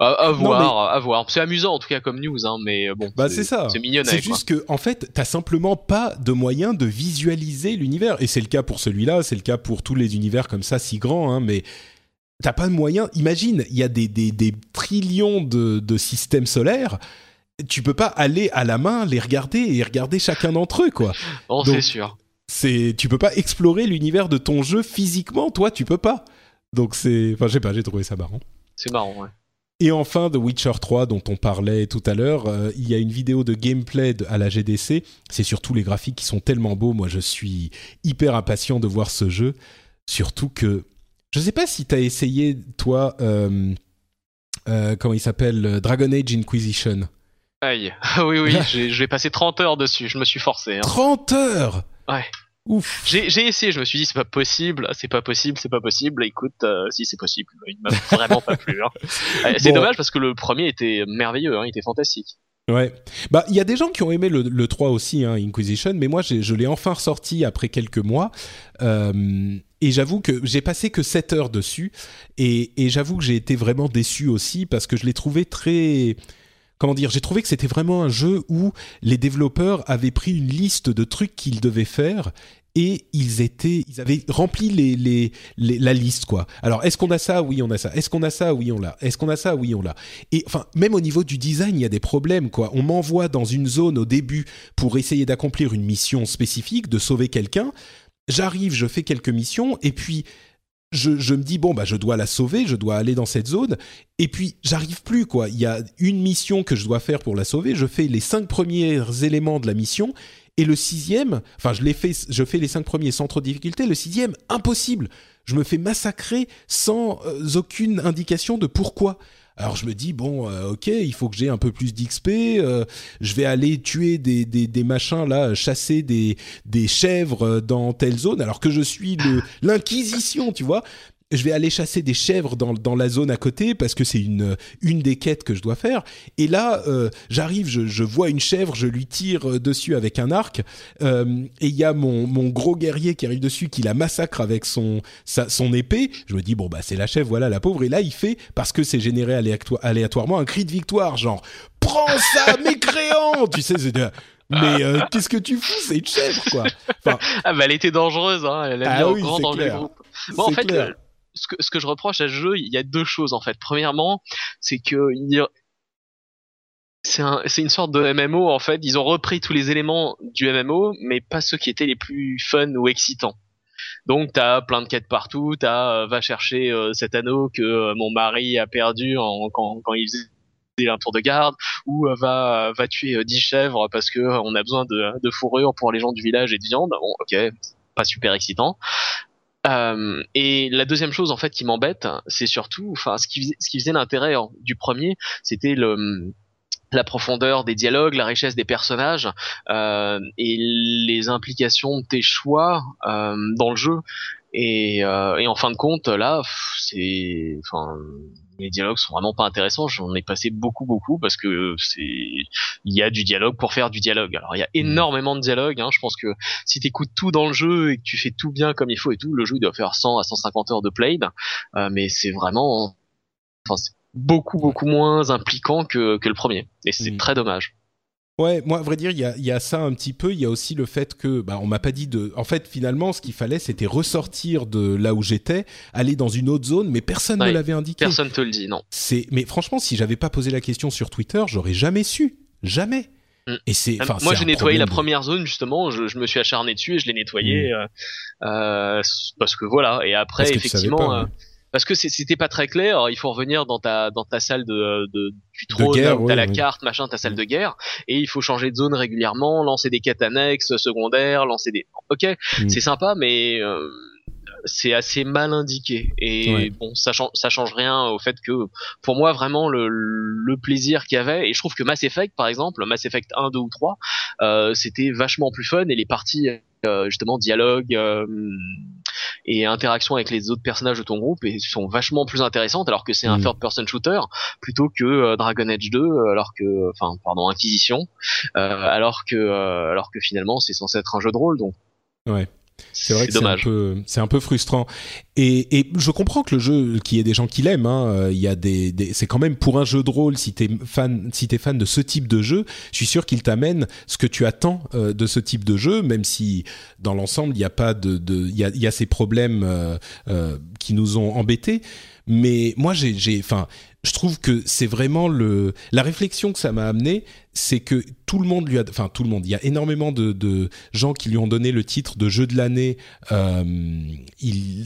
À, voir, à voir. C'est amusant en tout cas comme news, hein, mais bon. Bah c'est ça. C'est mignonne. C'est juste que en fait, t'as simplement pas de moyen de visualiser l'univers, et c'est le cas pour celui-là, c'est le cas pour tous les univers comme ça si grands, hein, mais t'as pas de moyen. Imagine, il y a des, des, des trillions de, de systèmes solaires tu peux pas aller à la main les regarder et regarder chacun d'entre eux quoi. Oh, c'est sûr c'est tu peux pas explorer l'univers de ton jeu physiquement, toi tu peux pas. Donc c'est enfin j'ai pas, j'ai trouvé ça marrant. C'est marrant ouais. Et enfin, The Witcher 3 dont on parlait tout à l'heure, euh, il y a une vidéo de gameplay à la GDC. C'est surtout les graphiques qui sont tellement beaux. Moi, je suis hyper impatient de voir ce jeu. Surtout que je sais pas si tu as essayé toi, euh, euh, comment il s'appelle, Dragon Age Inquisition. Aïe, oui oui, j'ai passé 30 heures dessus. Je me suis forcé. Hein. 30 heures Ouais. Ouf. J'ai essayé, je me suis dit c'est pas possible, c'est pas possible, c'est pas possible. Écoute, euh, si c'est possible, il m'a vraiment pas plu. Hein. Euh, c'est dommage parce que le premier était merveilleux, hein, il était fantastique. Ouais. Bah, il y a des gens qui ont aimé le, le 3 aussi, hein, Inquisition, mais moi, je l'ai enfin ressorti après quelques mois. Euh, et j'avoue que j'ai passé que 7 heures dessus. Et, et j'avoue que j'ai été vraiment déçu aussi parce que je l'ai trouvé très comment dire, j'ai trouvé que c'était vraiment un jeu où les développeurs avaient pris une liste de trucs qu'ils devaient faire et ils étaient, ils avaient rempli la liste quoi. Alors est-ce qu'on a ça? Oui, on a ça. Est-ce qu'on a ça? Oui, on l'a. Est-ce qu'on a ça? Oui, on l'a. Et enfin, même au niveau du design, il y a des problèmes quoi. On m'envoie dans une zone au début pour essayer d'accomplir une mission spécifique, de sauver quelqu'un. J'arrive, je fais quelques missions et puis je, me dis bon bah je dois la sauver, je dois aller dans cette zone et puis j'arrive plus quoi. Il y a une mission que je dois faire pour la sauver. Je fais les cinq premiers éléments de la mission et le sixième, enfin je l'ai fait, je fais les cinq premiers sans trop de difficulté. Le sixième impossible. Je me fais massacrer sans euh, aucune indication de pourquoi. Alors je me dis bon, euh, ok, il faut que j'ai un peu plus d'XP. Euh, je vais aller tuer des, des, des, machins là, chasser des, des chèvres dans telle zone, alors que je suis l'inquisition, tu vois je vais aller chasser des chèvres dans, dans la zone à côté parce que c'est une, une des quêtes que je dois faire. Et là, euh, j'arrive, je, je, vois une chèvre, je lui tire euh, dessus avec un arc. Euh, et il y a mon, mon gros guerrier qui arrive dessus, qui la massacre avec son, sa, son épée. Je me dis, bon, bah c'est la chèvre, voilà la pauvre. Et là, il fait, parce que c'est généré aléatoirement, un cri de victoire, genre, prends ça, mécréant Tu sais, c'est mais euh, qu'est-ce que tu fous C'est une chèvre, quoi? Enfin, ah bah elle était dangereuse, hein. Elle a mis ah, oui, grand dans clair. le groupe. Bon, en fait, ce que, je reproche à ce jeu, il y a deux choses en fait. Premièrement, c'est que c'est un, une sorte de MMO en fait. Ils ont repris tous les éléments du MMO, mais pas ceux qui étaient les plus fun ou excitants. Donc t'as plein de quêtes partout, t'as euh, va chercher euh, cet anneau que euh, mon mari a perdu quand, il faisait un tour de garde, ou va va tuer 10 chèvres parce que on a besoin de, de fourrure pour les gens du village et de viande. Bon, ok, pas super excitant. Euh, et la deuxième chose en fait qui m'embête, c'est surtout, enfin, ce qui ce qui faisait l'intérêt du premier, c'était le la profondeur des dialogues, la richesse des personnages euh, et les implications de tes choix euh, dans le jeu. Et, euh, et en fin de compte, là, c'est, enfin, les dialogues sont vraiment pas intéressants. J'en ai passé beaucoup, beaucoup parce que c'est, il y a du dialogue pour faire du dialogue. Alors il y a mm. énormément de dialogue. Hein. Je pense que si t'écoutes tout dans le jeu et que tu fais tout bien comme il faut et tout, le jeu il doit faire 100 à 150 heures de play. Euh, mais c'est vraiment, enfin, c'est beaucoup, beaucoup moins impliquant que, que le premier. Et c'est mm. très dommage. Ouais, moi, à vrai dire, il y a, y a, ça un petit peu. Il y a aussi le fait que, bah, on m'a pas dit de. En fait, finalement, ce qu'il fallait, c'était ressortir de là où j'étais, aller dans une autre zone, mais personne ne l'avait indiqué. Personne te le dit, non. C'est. Mais franchement, si j'avais pas posé la question sur Twitter, j'aurais jamais su, jamais. Mm. Et c'est. Moi, j'ai nettoyé la première zone justement. Je, je, me suis acharné dessus et je l'ai nettoyé mm. euh, euh, parce que voilà. Et après, effectivement. Euh, parce que c'était pas très clair. Il faut revenir dans ta dans ta salle de, de du trône, t'as la carte, machin, ta salle de guerre, et il faut changer de zone régulièrement, lancer des quêtes annexes, secondaires, lancer des. Ok, mm. c'est sympa, mais euh, c'est assez mal indiqué et bon ça change ça change rien au fait que pour moi vraiment le, le plaisir qu'il y avait et je trouve que Mass Effect par exemple Mass Effect 1 2 ou 3 euh, c'était vachement plus fun et les parties euh, justement dialogue euh, et interaction avec les autres personnages de ton groupe et sont vachement plus intéressantes alors que c'est un mm. third person shooter plutôt que euh, Dragon Age 2 alors que enfin pardon Inquisition alors que alors que finalement c'est censé être un jeu de rôle donc ouais c'est vrai que c'est un peu, c'est un peu frustrant. Et, et, je comprends que le jeu, qu'il y ait des gens qui l'aiment, hein, euh, il y a des, des c'est quand même pour un jeu de rôle. Si t'es fan, si t'es fan de ce type de jeu, je suis sûr qu'il t'amène ce que tu attends euh, de ce type de jeu, même si dans l'ensemble il n'y a pas de, il y a, y a ces problèmes euh, qui nous ont embêtés. Mais moi, j'ai, j'ai, enfin, je trouve que c'est vraiment le la réflexion que ça m'a amené, c'est que tout le monde lui a, enfin tout le monde, il y a énormément de, de gens qui lui ont donné le titre de jeu de l'année euh,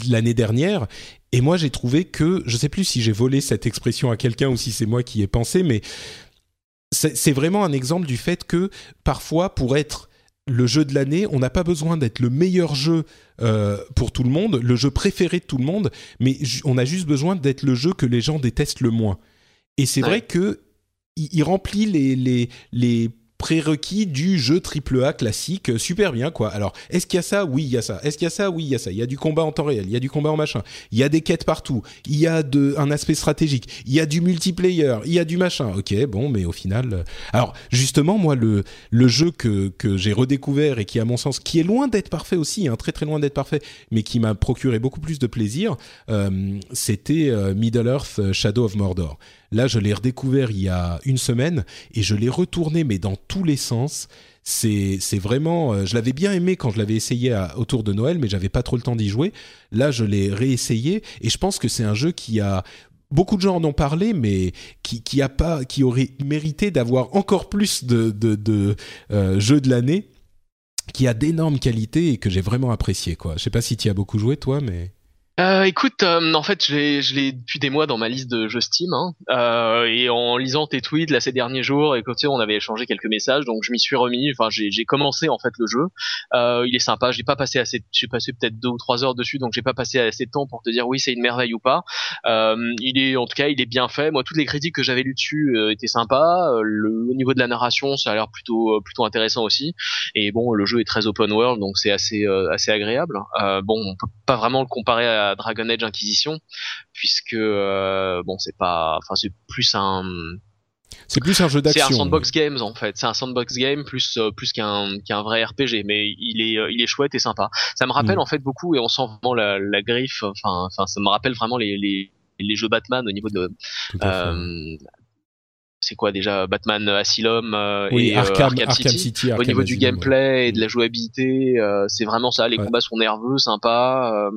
l'année dernière, et moi j'ai trouvé que, je sais plus si j'ai volé cette expression à quelqu'un ou si c'est moi qui ai pensé, mais c'est vraiment un exemple du fait que parfois pour être le jeu de l'année, on n'a pas besoin d'être le meilleur jeu euh, pour tout le monde, le jeu préféré de tout le monde, mais on a juste besoin d'être le jeu que les gens détestent le moins. Et c'est vrai que il, remplit les, les, les prérequis du jeu AAA classique, euh, super bien quoi. Alors, est-ce qu'il y a ça Oui, il y a ça. Est-ce qu'il y a ça Oui, il y a ça. Il y a du combat en temps réel, il y a du combat en machin, il y a des quêtes partout, il y a un aspect stratégique, il y a du multiplayer, il y a du machin. Ok, bon, mais au final... Euh, alors, justement, moi, le, jeu que, que j'ai redécouvert et qui, à mon sens, qui est loin d'être parfait aussi, hein, très très loin d'être parfait, mais qui m'a procuré beaucoup plus de plaisir, euh, c'était Middle-earth Shadow of Mordor. Là, je l'ai redécouvert il y a une semaine et je l'ai retourné, mais dans tous les sens. C'est, vraiment, euh, je l'avais bien aimé quand je l'avais essayé autour de Noël, mais j'avais pas trop le temps d'y jouer. Là, je l'ai réessayé et je pense que c'est un jeu qui a beaucoup de gens en ont parlé, mais qui, qui a pas, qui aurait mérité d'avoir encore plus de, de, euh, jeux de l'année, qui a d'énormes qualités et que j'ai vraiment apprécié. Quoi. Je sais pas si tu as beaucoup joué toi, mais euh, écoute, euh, en fait, je l'ai, depuis des mois dans ma liste de jeux Steam, hein, euh, et en lisant tes tweets là ces derniers jours, et on avait échangé quelques messages, donc je m'y suis remis. Enfin, j'ai, j'ai commencé en fait le jeu. Euh, il est sympa. J'ai pas passé assez, j'ai passé peut-être deux ou trois heures dessus, donc j'ai pas passé assez de temps pour te dire oui, c'est une merveille ou pas. Euh, il est, en tout cas, il est bien fait. Moi, toutes les critiques que j'avais lues dessus euh, étaient sympas. Le, au niveau de la narration, ça a l'air plutôt, plutôt intéressant aussi. Et bon, le jeu est très open world, donc c'est assez, assez agréable. bon, on peut pas vraiment le comparer à Dragon Age Inquisition, puisque euh, bon, c'est pas, enfin, c'est plus un c'est plus un jeu d'action. C'est un sandbox games en fait. C'est un sandbox game plus euh, plus qu'un qu'un vrai RPG, mais il est euh, il est chouette et sympa. Ça me rappelle mm. en fait beaucoup et on sent vraiment la, la griffe. Enfin enfin ça me rappelle vraiment les les les jeux Batman au niveau de c'est quoi déjà Batman Asylum euh, et euh, Arkham, City, au niveau du gameplay et de la jouabilité euh, c'est vraiment ça. Les combats sont nerveux sympas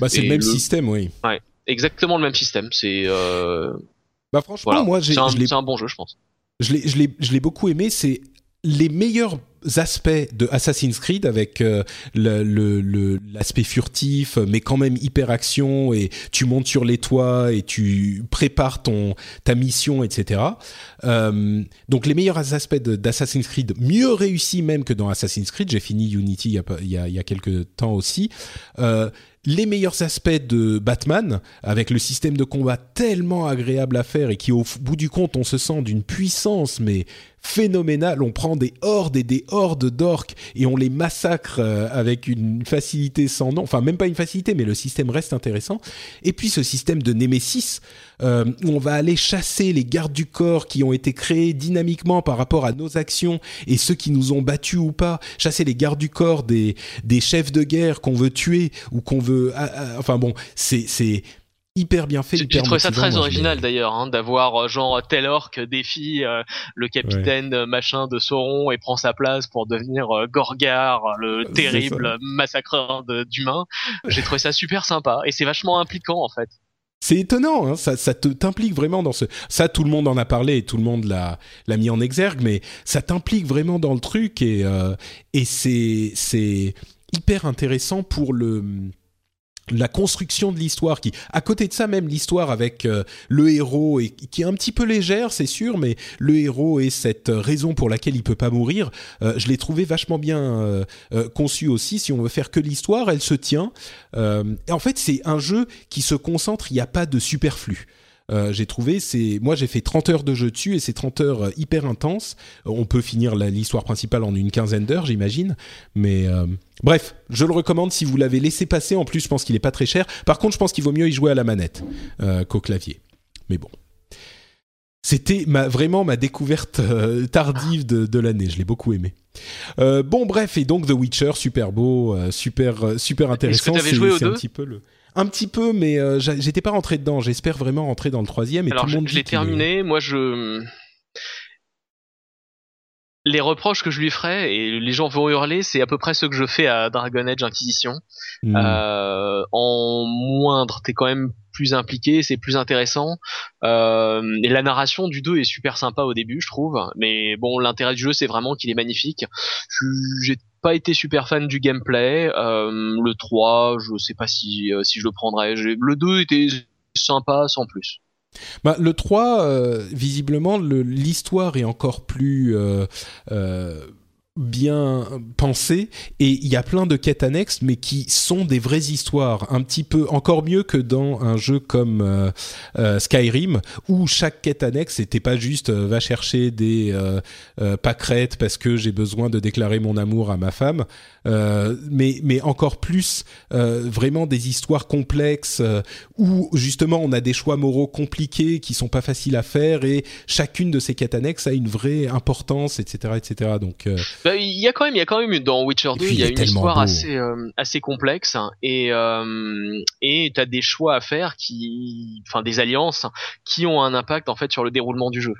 bah c'est le même système oui. Ouais exactement le même système. C'est bah franchement moi j'ai c'est un, bon jeu je pense. l'ai je l'ai beaucoup aimé. C'est les meilleurs aspects de Assassin's Creed avec euh, l'aspect furtif mais quand même hyper action et tu montes sur les toits et tu prépares ton ta mission etc euh, donc les meilleurs aspects d'Assassin's Creed mieux réussis même que dans Assassin's Creed j'ai fini Unity il y a, il y a, il y a quelques temps aussi euh, les meilleurs aspects de Batman, avec le système de combat tellement agréable à faire et qui au bout du compte on se sent d'une puissance mais phénoménale. On prend des hordes et des hordes d'orques et on les massacre euh, avec une facilité sans nom. Enfin même pas une facilité mais le système reste intéressant. Et puis ce système de Nemesis euh, où on va aller chasser les gardes du corps qui ont été créés dynamiquement par rapport à nos actions et ceux qui nous ont battus ou pas, chasser les gardes du corps des, des chefs de guerre qu'on veut tuer ou qu'on veut... Ah, ah, enfin bon, c'est hyper bien fait. J'ai trouvé ça très original d'ailleurs, hein, d'avoir euh, genre tel orc défie euh, le capitaine euh, machin de Sauron et prend sa place pour devenir Gorgar, le terrible massacreur d'humains. J'ai trouvé ça super sympa et c'est vachement impliquant en fait. C'est étonnant, hein, ça, ça t'implique vraiment dans ce. Ça, tout le monde en a parlé et tout le monde l'a l'a mis en exergue, mais ça t'implique vraiment dans le truc et et c'est c'est hyper intéressant pour le la construction de l'histoire qui à côté de ça même l'histoire avec euh, le héros et qui est un petit peu légère c'est sûr mais le héros et cette raison pour laquelle il peut pas mourir euh, je l'ai trouvé vachement bien euh, conçu aussi si on veut faire que l'histoire elle se tient. Et en fait c'est un jeu qui se concentre il n'y a pas de superflu euh, j'ai trouvé, c'est moi j'ai fait 30 heures de jeu dessus et c'est 30 heures euh, hyper intenses. on peut finir l'histoire principale en une quinzaine d'heures, j'imagine. Mais euh, bref, je le recommande si vous l'avez laissé passer. En plus, je pense qu'il est pas très cher. Par contre, je pense qu'il vaut mieux y jouer à la manette qu'au clavier. Mais bon. C'était ma, vraiment ma découverte tardive de, de l'année. Je l'ai beaucoup aimé. bon, bref, et donc The Witcher, super beau, super, super intéressant. Est-ce que joué un petit peu le. Un petit peu, mais euh, j'étais pas rentré dedans. J'espère vraiment rentrer dans le troisième. Et Alors, tout le monde je l'ai terminé. Moi, je les reproches que je lui ferais, et les gens vont hurler, c'est à peu près ce que je fais à Dragon Age Inquisition. Hmm. Euh, en moindre, t'es quand même plus impliqué, c'est plus intéressant. Euh, et la narration du 2 est super sympa au début, je trouve. Mais bon, l'intérêt du jeu, c'est vraiment qu'il est magnifique. J'ai pas été super fan du gameplay. Euh, le 3, je sais pas si, euh, si je le prendrais. Le 2 était sympa sans plus. Bah, le 3, euh, visiblement, l'histoire est encore plus bien pensé et il y a plein de quêtes annexes mais qui sont des vraies histoires. Un petit peu encore mieux que dans un jeu comme euh, euh, Skyrim où chaque quête annexe n'était pas juste euh, va chercher des pâquerettes parce que j'ai besoin de déclarer mon amour à ma femme mais mais encore plus vraiment des histoires complexes où justement on a des choix moraux compliqués qui sont pas faciles à faire et chacune de ces quêtes annexes a une vraie importance etc etc donc bah, il y a quand même, il y a quand même dans Witcher 2, il y a une histoire assez euh, assez complexe hein, et euh, et t'as des choix à faire qui, enfin des alliances qui ont un impact en fait sur le déroulement du jeu.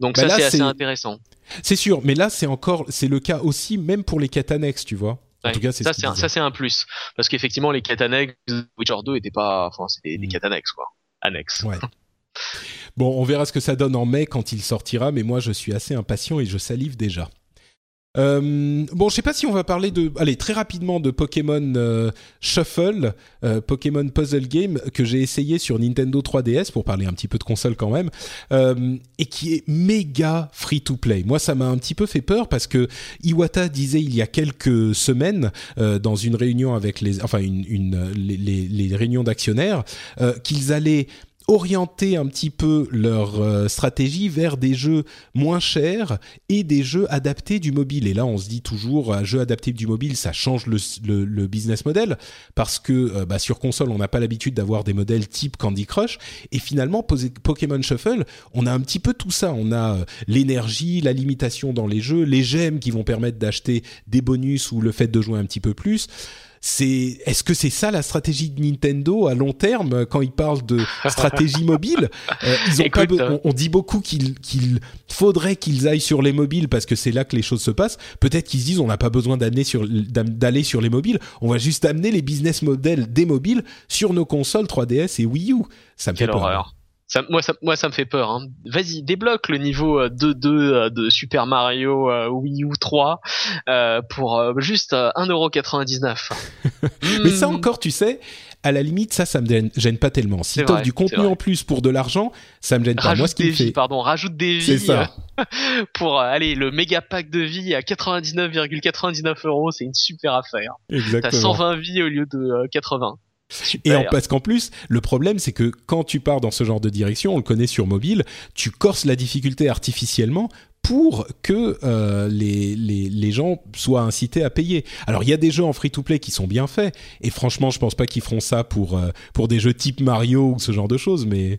Donc bah ça c'est assez intéressant. C'est sûr, mais là c'est encore, c'est le cas aussi même pour les quêtes annexes, tu vois. En tout cas, ça c'est un, ça c'est un plus parce qu'effectivement les quêtes annexes de Witcher 2 étaient pas, enfin c'était des mm. quêtes annexes quoi, annexes. Ouais. bon, on verra ce que ça donne en mai quand il sortira, mais moi je suis assez impatient et je salive déjà. Euh, bon, je sais pas si on va parler de, allez, très rapidement de Pokémon euh, Shuffle, euh, Pokémon Puzzle Game que j'ai essayé sur Nintendo 3DS pour parler un petit peu de console quand même, et qui est méga free to play. Moi, ça m'a un petit peu fait peur parce que Iwata disait il y a quelques semaines dans une réunion avec les, enfin une, les réunions d'actionnaires qu'ils allaient orienter un petit peu leur euh, stratégie vers des jeux moins chers et des jeux adaptés du mobile. Et là, on se dit toujours, un jeu adapté du mobile, ça change le, le, business model parce que euh, bah, sur console, on n'a pas l'habitude d'avoir des modèles type Candy Crush. Et finalement, Pokémon Shuffle, on a un petit peu tout ça. On a euh, l'énergie, la limitation dans les jeux, les gemmes qui vont permettre d'acheter des bonus ou le fait de jouer un petit peu plus c'est est-ce que c'est ça la stratégie de Nintendo à long terme quand ils parlent de stratégie mobile? Euh, ils ont hein. on, dit beaucoup qu'il qu'il faudrait qu'ils aillent sur les mobiles parce que c'est là que les choses se passent. Peut-être qu'ils se disent on n'a pas besoin d'aller sur d'aller sur les mobiles, on va juste amener les business models des mobiles sur nos consoles 3DS et Wii U. Ça me fait peur. Ça, moi, ça, moi, ça me fait peur. Hein. Vas-y, débloque le niveau 2-2 euh, euh, de Super Mario euh, Wii U 3 euh, pour juste 1,99€. Mais ça encore, tu sais, à la limite, ça, ça me gêne, pas tellement. Si t'offres du contenu en plus pour de l'argent, ça me gêne pas. Moi, ce qui des me fait... vies, pardon, rajoute des vies. C'est ça. pour aller le méga pack de vie à 99,99 euros, c'est une super affaire. Exactement. T'as 120 vies au lieu de 80. Et en, parce qu'en plus, le problème, c'est que quand tu pars dans ce genre de direction, on le connaît sur mobile, tu corses la difficulté artificiellement pour que euh, les, les, les, gens soient incités à payer. Alors il y a des jeux en free-to-play qui sont bien faits, et franchement je pense pas qu'ils feront ça pour, euh, pour des jeux type Mario ou ce genre de choses, mais...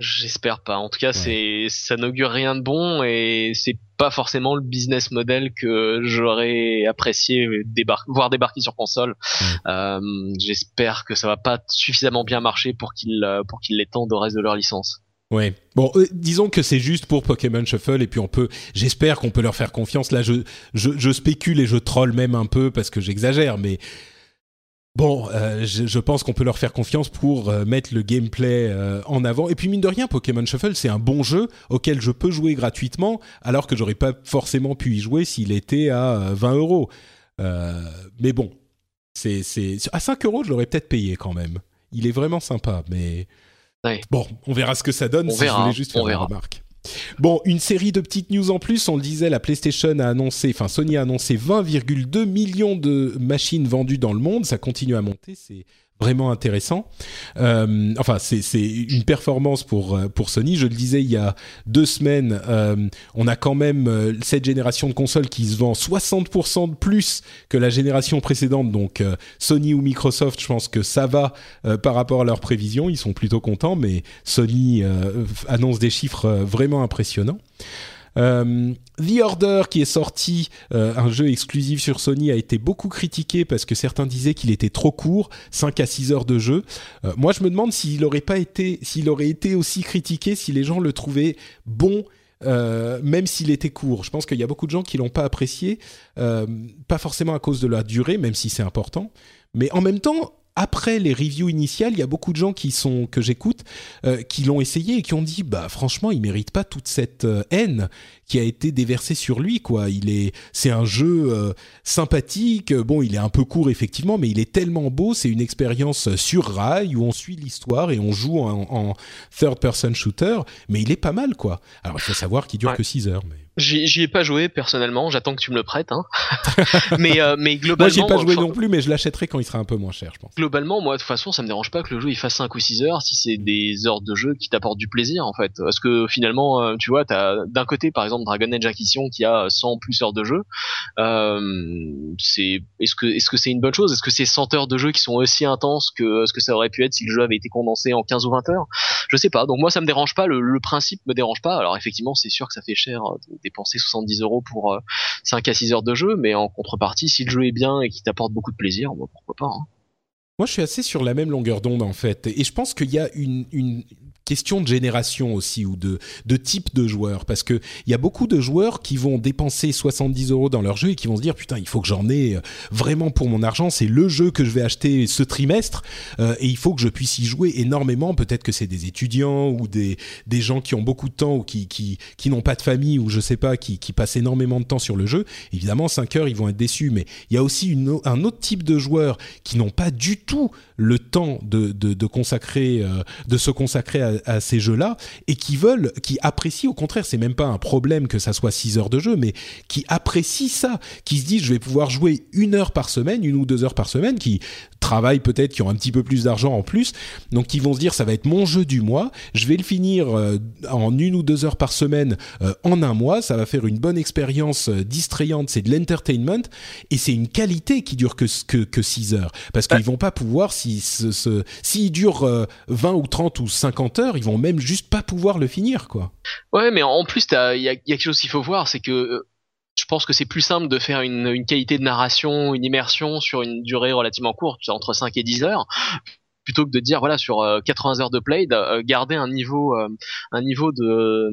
J'espère pas. En tout cas, c'est ça n'augure rien de bon et c'est pas forcément le business model que j'aurais apprécié voir débarquer sur console. Euh, J'espère que ça va pas suffisamment bien marcher pour qu'ils pour qu'ils l'étendent au reste de leur licence. Ouais. Bon, euh, disons que c'est juste pour Pokémon Shuffle et puis on peut, j'espère qu'on peut leur faire confiance. Là, je, je, je spécule et je troll même un peu parce que j'exagère, mais Bon, euh, je, pense qu'on peut leur faire confiance pour euh, mettre le gameplay euh, en avant. Et puis mine de rien, Pokémon Shuffle, c'est un bon jeu auquel je peux jouer gratuitement, alors que j'aurais pas forcément pu y jouer s'il était à 20 euros. mais bon, c'est à 5 euros, je l'aurais peut-être payé quand même. Il est vraiment sympa, mais bon, on verra ce que ça donne. On verra, je voulais juste faire une remarque. Bon, une série de petites news en plus. On le disait, la PlayStation a annoncé, enfin Sony a annoncé 20,2 millions de machines vendues dans le monde. Ça continue à monter. C'est vraiment intéressant. Euh, enfin, c'est une performance pour euh, pour Sony. Je le disais il y a deux semaines, euh, on a quand même euh, cette génération de consoles qui se vend 60% de plus que la génération précédente. Donc euh, Sony ou Microsoft, je pense que ça va par rapport à leurs prévisions. Ils sont plutôt contents, mais Sony annonce des chiffres vraiment impressionnants. Euh, The Order, qui est sorti, euh, un jeu exclusif sur Sony, a été beaucoup critiqué parce que certains disaient qu'il était trop court, 5 à 6 heures de jeu. Euh, moi, je me demande s'il pas été, s'il aurait été aussi critiqué si les gens le trouvaient bon. même s'il était court, je pense qu'il y a beaucoup de gens qui l'ont pas apprécié, pas forcément à cause de la durée, même si c'est important, mais en même temps, après les reviews initiales, il y a beaucoup de gens qui sont que j'écoute euh, qui l'ont essayé et qui ont dit bah franchement, il mérite pas toute cette euh, haine qui a été déversée sur lui quoi. Il est c'est un jeu euh, sympathique, bon, il est un peu court effectivement, mais il est tellement beau, c'est une expérience sur rail où on suit l'histoire et on joue en, third person shooter, mais il est pas mal quoi. Alors il faut savoir qu'il dure que 6 heures mais J'y ai pas joué personnellement, j'attends que tu me le prêtes. Hein. mais, euh, mais globalement. Moi, j'y ai pas joué non plus, mais je l'achèterai quand il sera un peu moins cher, je pense. Globalement, moi, de toute façon, ça me dérange pas que le jeu il fasse 5 ou 6 heures si c'est des heures de jeu qui t'apportent du plaisir, en fait. Parce que finalement, euh, tu vois, t'as d'un côté, par exemple, Dragon Age Inquisition qui a 100 plus heures de jeu. Euh, c'est, est-ce que, est-ce que c'est une bonne chose? Est-ce que c'est 100 heures de jeu qui sont aussi intenses que ce que ça aurait pu être si le jeu avait été condensé en 15 ou 20 heures? Je sais pas. Donc moi, ça me dérange pas. Le, le principe me dérange pas. Alors effectivement, c'est sûr que ça fait cher dépenser 70 euros pour 5 euh, à 6 heures de jeu, mais en contrepartie, si le jeu est bien et qu'il t'apporte beaucoup de plaisir, pourquoi pas. Hein. Moi, je suis assez sur la même longueur d'onde en fait, et je pense qu'il y a une, une, question de génération aussi ou de, de type de joueur. Parce que il y a beaucoup de joueurs qui vont dépenser 70 euros dans leur jeu et qui vont se dire putain il faut que j'en ai euh, vraiment pour mon argent. C'est le jeu que je vais acheter ce trimestre euh, et il faut que je puisse y jouer énormément. Peut-être que c'est des étudiants ou des, des gens qui ont beaucoup de temps ou qui, qui, qui n'ont pas de famille ou je sais pas qui, qui passent énormément de temps sur le jeu. Évidemment 5 heures ils vont être déçus. Mais il y a aussi un autre type de joueurs qui n'ont pas du tout le temps de, de consacrer euh, de se consacrer à à, ces jeux-là et qui veulent, qui apprécient au contraire, c'est même pas un problème que ça soit 6 heures de jeu, mais qui apprécient ça, qui se disent je vais pouvoir jouer une heure par semaine, une ou deux heures par semaine, qui travaillent peut-être, qui ont un petit peu plus d'argent en plus, donc qui vont se dire ça va être mon jeu du mois, je vais le finir euh, en une ou deux heures par semaine euh, en un mois, ça va faire une bonne expérience euh, distrayante, c'est de l'entertainment et c'est une qualité qui dure que que, que 6 heures. Parce qu'ils vont pas pouvoir si ce, ce s'il dure 20 ou 30 ou 50 heures, ils vont même juste pas pouvoir le finir quoi. Ouais, mais en plus il y a, y a quelque chose qu'il faut voir, c'est que je pense que c'est plus simple de faire une, une, qualité de narration, une immersion sur une durée relativement courte, entre 5 et 10 heures, plutôt que de dire voilà sur 80 euh, heures de play, euh, garder un niveau, euh, un niveau de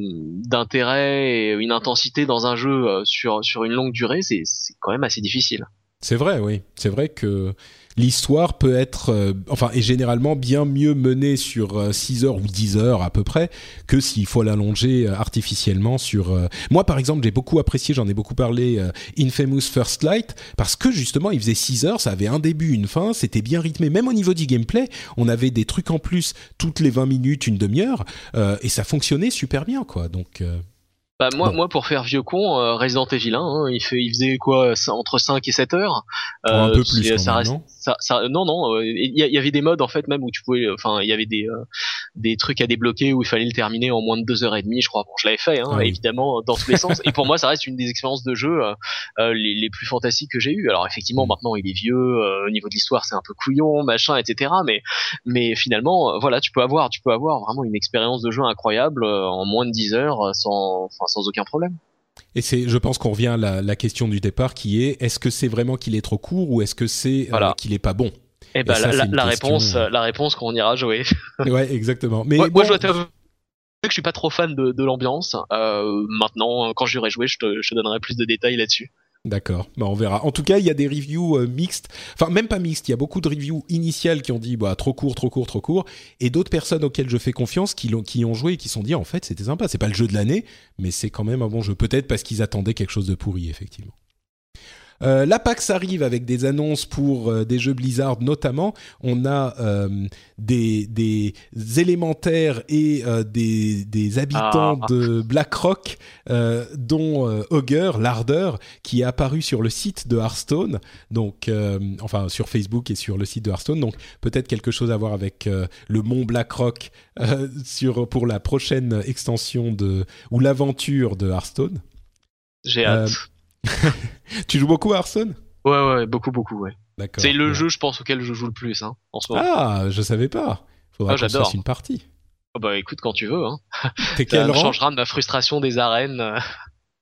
d'intérêt et une intensité dans un jeu sur sur une longue durée, c'est quand même assez difficile. C'est vrai, oui. C'est vrai que l'histoire peut être, euh, enfin, est généralement bien mieux menée sur 6 euh, heures ou 10 heures à peu près que s'il faut l'allonger euh, artificiellement sur. Moi, par exemple, j'ai beaucoup apprécié, j'en ai beaucoup parlé, Infamous First Light, parce que justement, il faisait 6 heures, ça avait un début, une fin, c'était bien rythmé. Même au niveau du gameplay, on avait des trucs en plus toutes les 20 minutes, une demi-heure, et ça fonctionnait super bien, quoi. Donc. Bah, moi, moi, pour faire vieux con, euh, Resident Evil 1, hein, il, fait, il faisait quoi entre 5 et 7 heures? un peu plus, ça reste, non? ça, ça, non, non, euh, il y, avait des modes en fait même où tu pouvais, enfin, il y avait des euh, des trucs à débloquer où il fallait le terminer en moins de deux heures et demie, je crois. Bon, je l'avais fait, hein, ah évidemment, dans tous les sens. Et pour moi, ça reste une des expériences de jeu euh, les, les, plus fantastiques que j'ai eues. Alors effectivement, mm. maintenant, il est vieux, au niveau de l'histoire, c'est un peu couillon, machin, etc. Mais mais finalement, voilà, tu peux avoir, tu peux avoir vraiment une expérience de jeu incroyable en moins de 10 heures, sans, enfin, sans aucun problème. Et c'est, je pense qu'on revient à la, la, question du départ qui est est-ce que c'est vraiment qu'il est trop court ou est-ce que c'est qu'il est pas bon? Eh ben, la, la, réponse, euh, la réponse qu'on ira jouer. ouais, exactement. Mais moi, moi, je dois t'avouer que je suis pas trop fan de, de l'ambiance. Euh, maintenant, quand j'irai jouer, je te, je te donnerai plus de détails là-dessus. D'accord, bah on verra. En tout cas, il y a des reviews euh, mixtes, enfin même pas mixtes, il y a beaucoup de reviews initiales qui ont dit bah trop court, trop court, trop court, et d'autres personnes auxquelles je fais confiance qui, l'ont, qui ont joué et qui sont dit en fait c'était sympa, c'est pas le jeu de l'année, mais c'est quand même un bon jeu, peut-être parce qu'ils attendaient quelque chose de pourri effectivement. Euh, L'Apax arrive avec des annonces pour euh, des jeux Blizzard notamment. On a euh, des, des, élémentaires et des, des, habitants ah. de BlackRock, dont Augur, l'ardeur, qui est apparu sur le site de Hearthstone, donc enfin sur Facebook et sur le site de Hearthstone. Donc peut-être quelque chose à voir avec le mont BlackRock sur pour la prochaine extension de ou l'aventure de Hearthstone. J'ai hâte. tu joues beaucoup à Hearthstone Ouais, ouais, beaucoup, beaucoup, ouais. C'est le jeu, je pense, auquel je joue le plus hein, en ce moment. Ah, je savais pas. Faudra ah, une partie. Oh bah écoute, quand tu veux. Hein. T'es quel rang changera de ma frustration des arènes.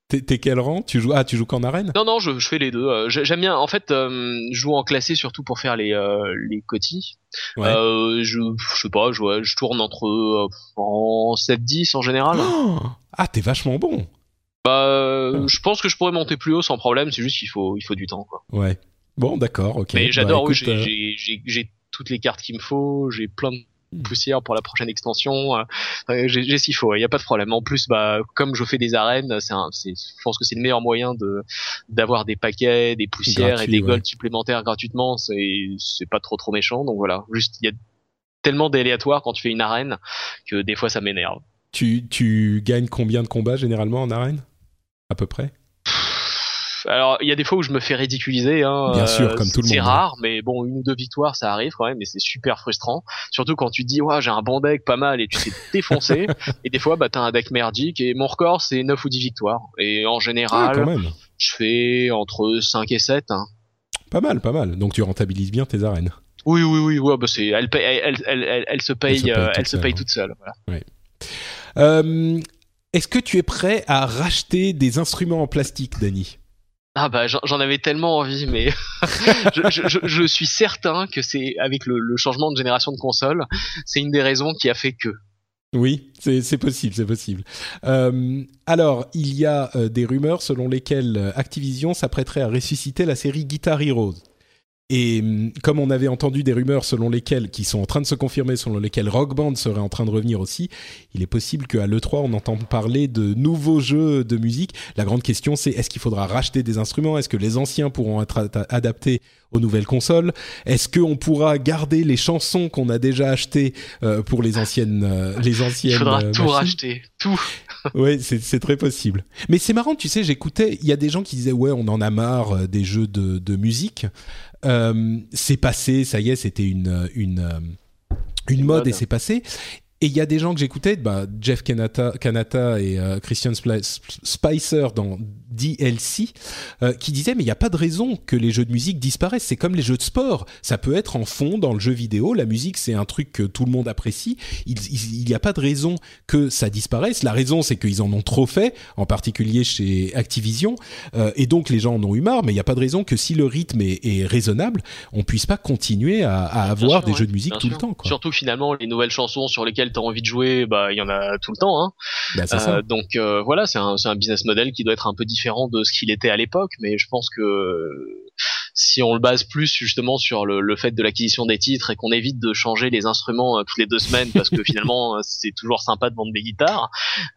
T'es quel rang Tu joues Ah, tu joues qu'en arène Non, non, je, je, fais les deux. Euh, j'aime bien. En fait, euh, je joue en classé surtout pour faire les euh, les cotis. Ouais. Euh, je, je sais pas, je, je tourne entre en 7-10 en général. Oh ah, t'es vachement bon. Bah, euh, je pense que je pourrais monter plus haut sans problème. C'est juste qu'il faut, il faut du temps, quoi. Ouais. Bon, d'accord, ok. Mais j'adore. Bah, euh, j'ai toutes les cartes qu'il me faut. J'ai plein de hmm. poussière pour la prochaine extension. Euh, j'ai ce qu'il faut. Il n'y a pas de problème. En plus, bah, comme je fais des arènes, c'est, je pense que c'est le meilleur moyen de d'avoir des paquets, des poussières et des golds supplémentaires gratuitement. C'est, c'est pas trop trop méchant. Donc voilà. Juste, il y a tellement d'aléatoires quand tu fais une arène que des fois ça m'énerve. Tu, tu gagnes combien de combats généralement en arène? À peu près alors il y a des fois où je me fais ridiculiser hein, bien sûr comme tout le monde c'est rare mais bon une ou deux victoires ça arrive quand même mais c'est super frustrant surtout quand tu dis ouais j'ai un bon deck pas mal et tu t'es défoncé et des fois bah t'as un deck merdique et mon record c'est 9 ou 10 victoires et en général ah, quand même. je fais entre 5 et 7 hein. pas mal pas mal donc tu rentabilises bien tes arènes oui, oui, oui, ouais, bah c'est, elle, elle, elle, elle, se paye, elle se paye, toute, seule. Voilà. Ouais. Euh, est-ce que tu es prêt à racheter des instruments en plastique, Dany? Ah bah j'en avais tellement envie, mais je, je, je, suis certain que c'est avec le, le, changement de génération de console, c'est une des raisons qui a fait que. Oui, c'est possible, c'est possible. Euh, alors, il y a euh, des rumeurs selon lesquelles Activision s'apprêterait à ressusciter la série Guitar Heroes. Et hum, comme on avait entendu des rumeurs selon lesquelles, qui sont en train de se confirmer, selon lesquelles Rock Band serait en train de revenir aussi, il est possible qu'à l'E3 on entende parler de nouveaux jeux de musique. La grande question c'est est-ce qu'il faudra racheter des instruments? Est-ce que les anciens pourront être adaptés aux nouvelles consoles? Est-ce qu'on pourra garder les chansons qu'on a déjà achetées euh, pour les anciennes euh, les anciennes Il faudra euh, tout racheter, tout. oui, c'est très possible. Mais c'est marrant, tu sais, j'écoutais, il y a des gens qui disaient ouais, on en a marre des jeux de, de musique. Euh, c'est passé, ça y est, c'était une une euh, une mode, et c'est passé. Et il y a des gens que j'écoutais, bah, Jeff Kanata, Kanata et euh, Christian Spicer dans DLC euh, qui disait mais il n'y a pas de raison que les jeux de musique disparaissent. C'est comme les jeux de sport. Ça peut être en fond dans le jeu vidéo. La musique c'est un truc que tout le monde apprécie. Il n'y a pas de raison que ça disparaisse. La raison c'est qu'ils en ont trop fait, en particulier chez Activision. Euh, et donc les gens en ont eu marre. Mais il n'y a pas de raison que si le rythme est, est raisonnable, on puisse pas continuer à, à avoir des jeux de musique tout le temps. Quoi. Surtout finalement les nouvelles chansons sur lesquelles tu as envie de jouer, bah il y en a tout le temps. Hein. Bah, euh, donc euh, voilà, c'est un, un business model qui doit être un peu différent de ce qu'il était à l'époque, mais je pense que si on le base plus justement sur le, le fait de l'acquisition des titres et qu'on évite de changer les instruments euh, toutes les deux semaines parce que finalement euh, c'est toujours sympa de vendre des guitares,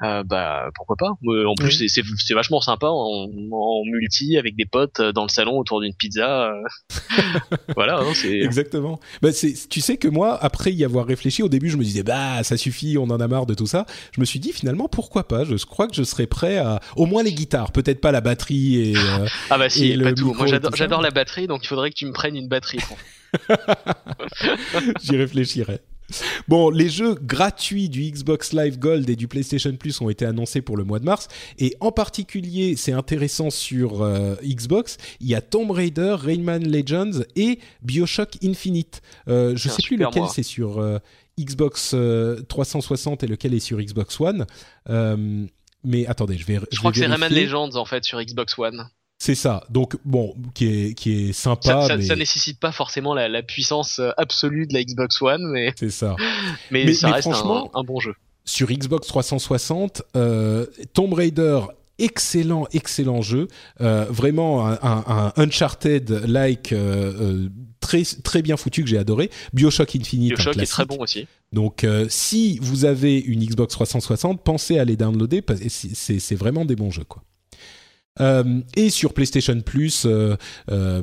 euh, bah pourquoi pas? En plus c'est vachement sympa en, en, multi avec des potes dans le salon autour d'une pizza. voilà, hein, c'est exactement. Bah, tu sais que moi après y avoir réfléchi au début je me disais bah ça suffit, on en a marre de tout ça. Je me suis dit finalement pourquoi pas? Je crois que je serais prêt à au moins les guitares, peut-être pas la batterie et ah bah si, pas tout. Moi j'adore la batterie donc il faudrait que tu me prennes une batterie. J'y réfléchirai. Bon, les jeux gratuits du Xbox Live Gold et du PlayStation Plus ont été annoncés pour le mois de mars. Et en particulier, c'est intéressant sur euh, Xbox, il y a Tomb Raider, Rayman Legends et Bioshock Infinite. Euh, je ne sais plus lequel c'est sur euh, Xbox 360 et lequel est sur Xbox One. mais attendez, je vais. Je, crois que c'est Rayman Legends en fait sur Xbox One. C'est ça. Donc bon, qui est qui est sympa. Ça, ça, nécessite pas forcément la, la, puissance euh, absolue de la Xbox One, mais c'est ça. mais, ça reste franchement, un, un, bon jeu. Sur Xbox 360, euh, Tomb Raider excellent, excellent jeu. Euh, vraiment un, un, Uncharted-like euh, euh, très, très bien foutu que j'ai adoré. Bioshock Infinite. Bioshock est très bon aussi. Donc, si vous avez une Xbox 360, pensez à les downloader parce que c'est vraiment des bons jeux, quoi. Euh, et sur PlayStation Plus, euh, euh,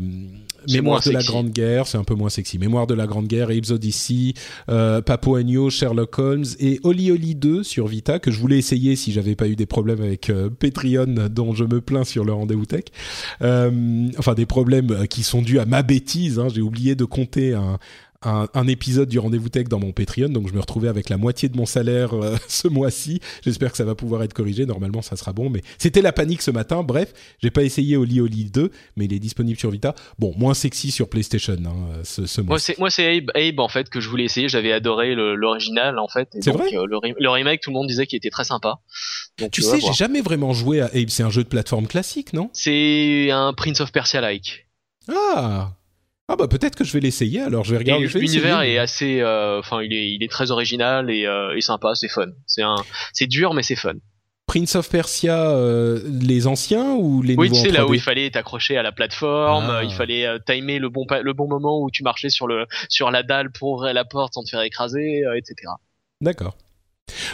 Mémoire de la Grande Guerre, c'est un peu moins sexy. Mémoire de la Grande Guerre, Apes Odyssey, euh, Papo Agno, Sherlock Holmes et Oli Oli 2 sur Vita que je voulais essayer si j'avais pas eu des problèmes avec Patreon dont je me plains sur le rendez-vous tech. Enfin des problèmes qui sont dus à ma bêtise. Hein. J'ai oublié de compter un, un, épisode du rendez-vous tech dans mon Patreon, donc je me retrouvais avec la moitié de mon salaire euh, ce mois-ci. J'espère que ça va pouvoir être corrigé. Normalement, ça sera bon, mais c'était la panique ce matin. Bref, j'ai pas essayé Oli Oli 2, mais il est disponible sur Vita. Bon, moins sexy sur PlayStation hein, ce, ce mois. Moi, c'est Abe, Abe, en fait que je voulais essayer. J'avais adoré l'original en fait. C'est vrai. Euh, le, remake, tout le monde disait qu'il était très sympa. Donc, tu sais, j'ai jamais vraiment joué à Abe. C'est un jeu de plateforme classique, non? C'est un Prince of Persia like. Ah ah bah peut-être que je vais l'essayer alors je vais regarder. L'univers est assez, euh, enfin il est il est très original et, euh, et sympa, c'est fun. C'est un, c'est dur mais c'est fun. Prince of Persia, euh, les anciens ou les oui, nouveaux Oui, tu sais là où il fallait t'accrocher à la plateforme, ah. il fallait timer le bon le bon moment où tu marchais sur le sur la dalle pour ouvrir la porte sans te faire écraser, etc. D'accord.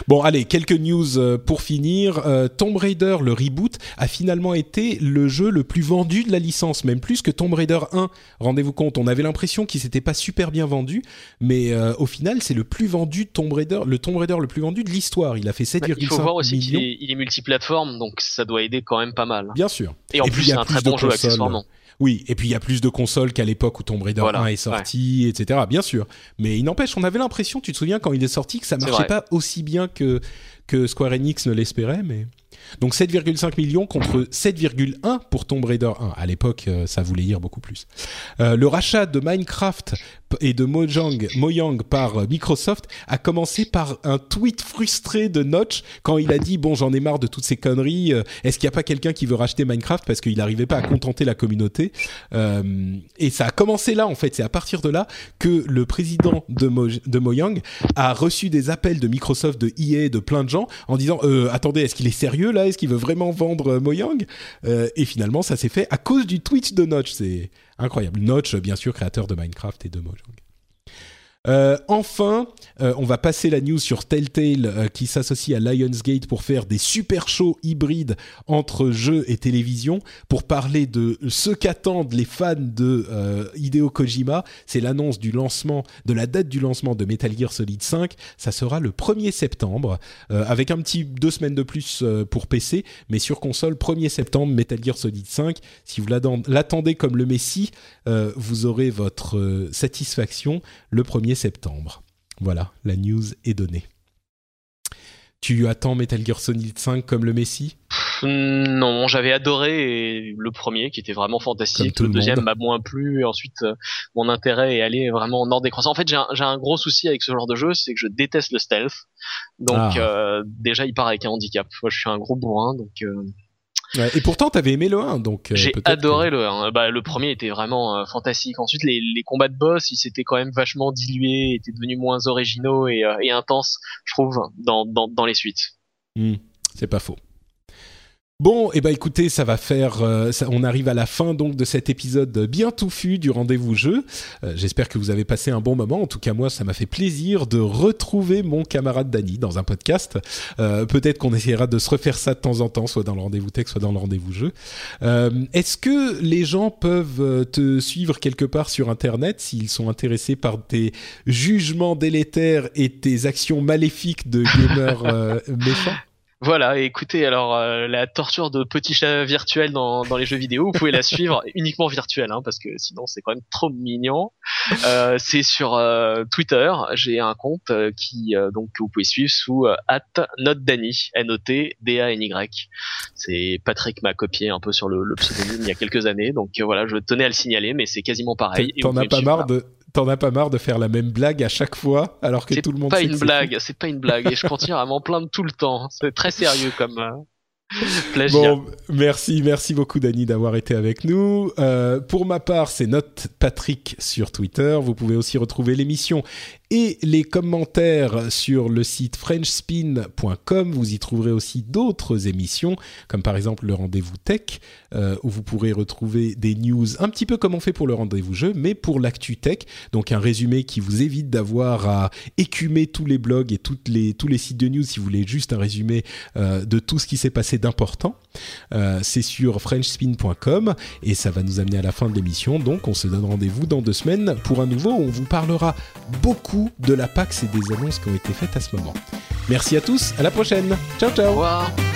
Bon, allez, quelques news euh, pour finir. Euh, Tomb Raider, le reboot, a finalement été le jeu le plus vendu de la licence, même plus que Tomb Raider 1. Rendez-vous compte, on avait l'impression qu'il s'était pas super bien vendu, mais euh, au final, c'est le plus vendu Tomb Raider, le Tomb Raider le plus vendu de l'histoire. Il a fait 7,5 millions. Il faut voir aussi qu'il est, il est multiplateforme, donc ça doit aider quand même pas mal. Bien sûr. Et en plus, c'est un très bon jeu accessoirement. Oui, et puis il y a plus de consoles qu'à l'époque où Tomb Raider 1 est sorti, etc. Bien sûr. Mais il n'empêche, on avait l'impression, tu te souviens quand il est sorti, que ça marchait pas aussi bien que, que Square Enix ne l'espérait, mais... Donc 7,5 millions contre 7,1 pour Tomb Raider 1. À l'époque, euh, ça voulait dire beaucoup plus. Euh, le rachat de Minecraft et de Mojang, Mojang par euh, Microsoft a commencé par un tweet frustré de Notch quand il a dit bon j'en ai marre de toutes ces conneries. Est-ce qu'il n'y a pas quelqu'un qui veut racheter Minecraft parce qu'il n'arrivait pas à contenter la communauté? Et ça a commencé là en fait. C'est à partir de là que le président de, Mojang a reçu des appels de Microsoft, de EA, de plein de gens en disant attendez est-ce qu'il est sérieux? Est-ce qu'il veut vraiment vendre euh, Mojang? Euh, Et finalement, ça s'est fait à cause du Twitch de Notch. C'est incroyable. Notch, bien sûr, créateur de Minecraft et de Mojang. Euh, enfin, euh, on va passer la news sur Telltale euh, qui s'associe à Lionsgate pour faire des super shows hybrides entre jeux et télévision pour parler de ce qu'attendent les fans de Hideo Kojima. C'est l'annonce du lancement, de la date du lancement de Metal Gear Solid 5. Ça sera le 1er septembre avec un petit deux semaines de plus pour PC, mais sur console 1er septembre Metal Gear Solid 5. Si vous l'attendez comme le Messi, vous aurez votre satisfaction le 1er septembre. Voilà, la news est donnée. Tu attends Metal Gear Solid 5 comme le Messi? Non, j'avais adoré le premier qui était vraiment fantastique. Le, deuxième m'a moins plu. Et ensuite, euh, mon intérêt est allé vraiment en ordre décroissant. En fait, j'ai un, gros souci avec ce genre de jeu, c'est que je déteste le stealth. Donc ah. euh, déjà, il part avec un handicap. Moi, je suis un gros bourrin, donc. Euh, et pourtant, t'avais aimé le 1, donc. Euh, J'ai adoré le 1. Bah, le premier était vraiment euh, fantastique. Ensuite, les, les, combats de boss, ils s'étaient quand même vachement dilués, étaient devenus moins originaux et, euh, et intenses, je trouve, dans, dans, dans les suites. Hmm, c'est pas faux. Bon, et eh ben écoutez, ça va faire. Euh, on arrive à la fin donc de cet épisode bien touffu du rendez-vous jeu. Euh, j'espère que vous avez passé un bon moment. En tout cas, moi, ça m'a fait plaisir de retrouver mon camarade Dany dans un podcast. Euh, peut-être qu'on essaiera de se refaire ça de temps en temps, soit dans le rendez-vous tech, soit dans le rendez-vous jeu. Est-ce que les gens peuvent te suivre quelque part sur Internet s'ils sont intéressés par tes jugements délétères et tes actions maléfiques de gamer méchants? Voilà, écoutez, alors euh, la torture de petits chats virtuels dans, dans les jeux vidéo, vous pouvez la suivre uniquement virtuelle, hein, parce que sinon c'est quand même trop mignon. Euh, c'est sur euh, Twitter, j'ai un compte qui donc que vous pouvez suivre sous @notdany, N O T D A N Y. C'est Patrick m'a copié un peu sur le, le pseudonyme il y a quelques années, donc voilà, je tenais à le signaler, mais c'est quasiment pareil. T'en as pas marre de t'en as pas marre de faire la même blague à chaque fois alors que tout le monde pas une blague c'est pas une blague et je continue à m'en plaindre tout le temps c'est très sérieux comme euh, Bon, merci, merci beaucoup Dani d'avoir été avec nous. Euh, pour ma part, c'est Note Patrick sur Twitter. Vous pouvez aussi retrouver l'émission et les commentaires sur le site frenchspin.com. Vous y trouverez aussi d'autres émissions, comme par exemple le rendez-vous tech, euh, où vous pourrez retrouver des news un petit peu comme on fait pour le rendez-vous jeu, mais pour l'actu tech. Donc un résumé qui vous évite d'avoir à écumer tous les blogs et toutes les, tous les sites de news si vous voulez juste un résumé euh, de tout ce qui s'est passé d'important. Euh, c'est sur frenchspin.com et ça va nous amener à la fin de l'émission. Donc on se donne rendez-vous dans deux semaines pour un nouveau où on vous parlera beaucoup de la PAX et des annonces qui ont été faites à ce moment. Merci à tous, à la prochaine. Ciao ciao.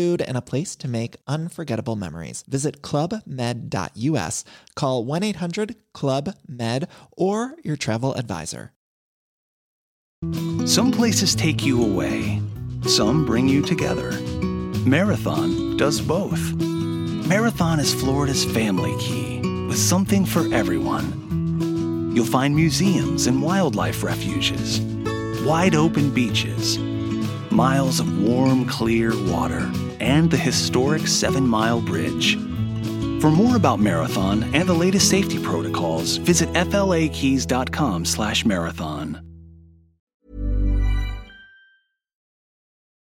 food, and a place to make unforgettable memories. Visit clubmed.us, call 1 800 Club Med, or your travel advisor. Some places take you away, some bring you together. Marathon does both. Marathon is Florida's family key, with something for everyone. You'll find museums and wildlife refuges, wide open beaches, miles of warm, clear water and the historic Seven Mile Bridge. For more about Marathon and the latest safety protocols, visit flakeys.com/marathon.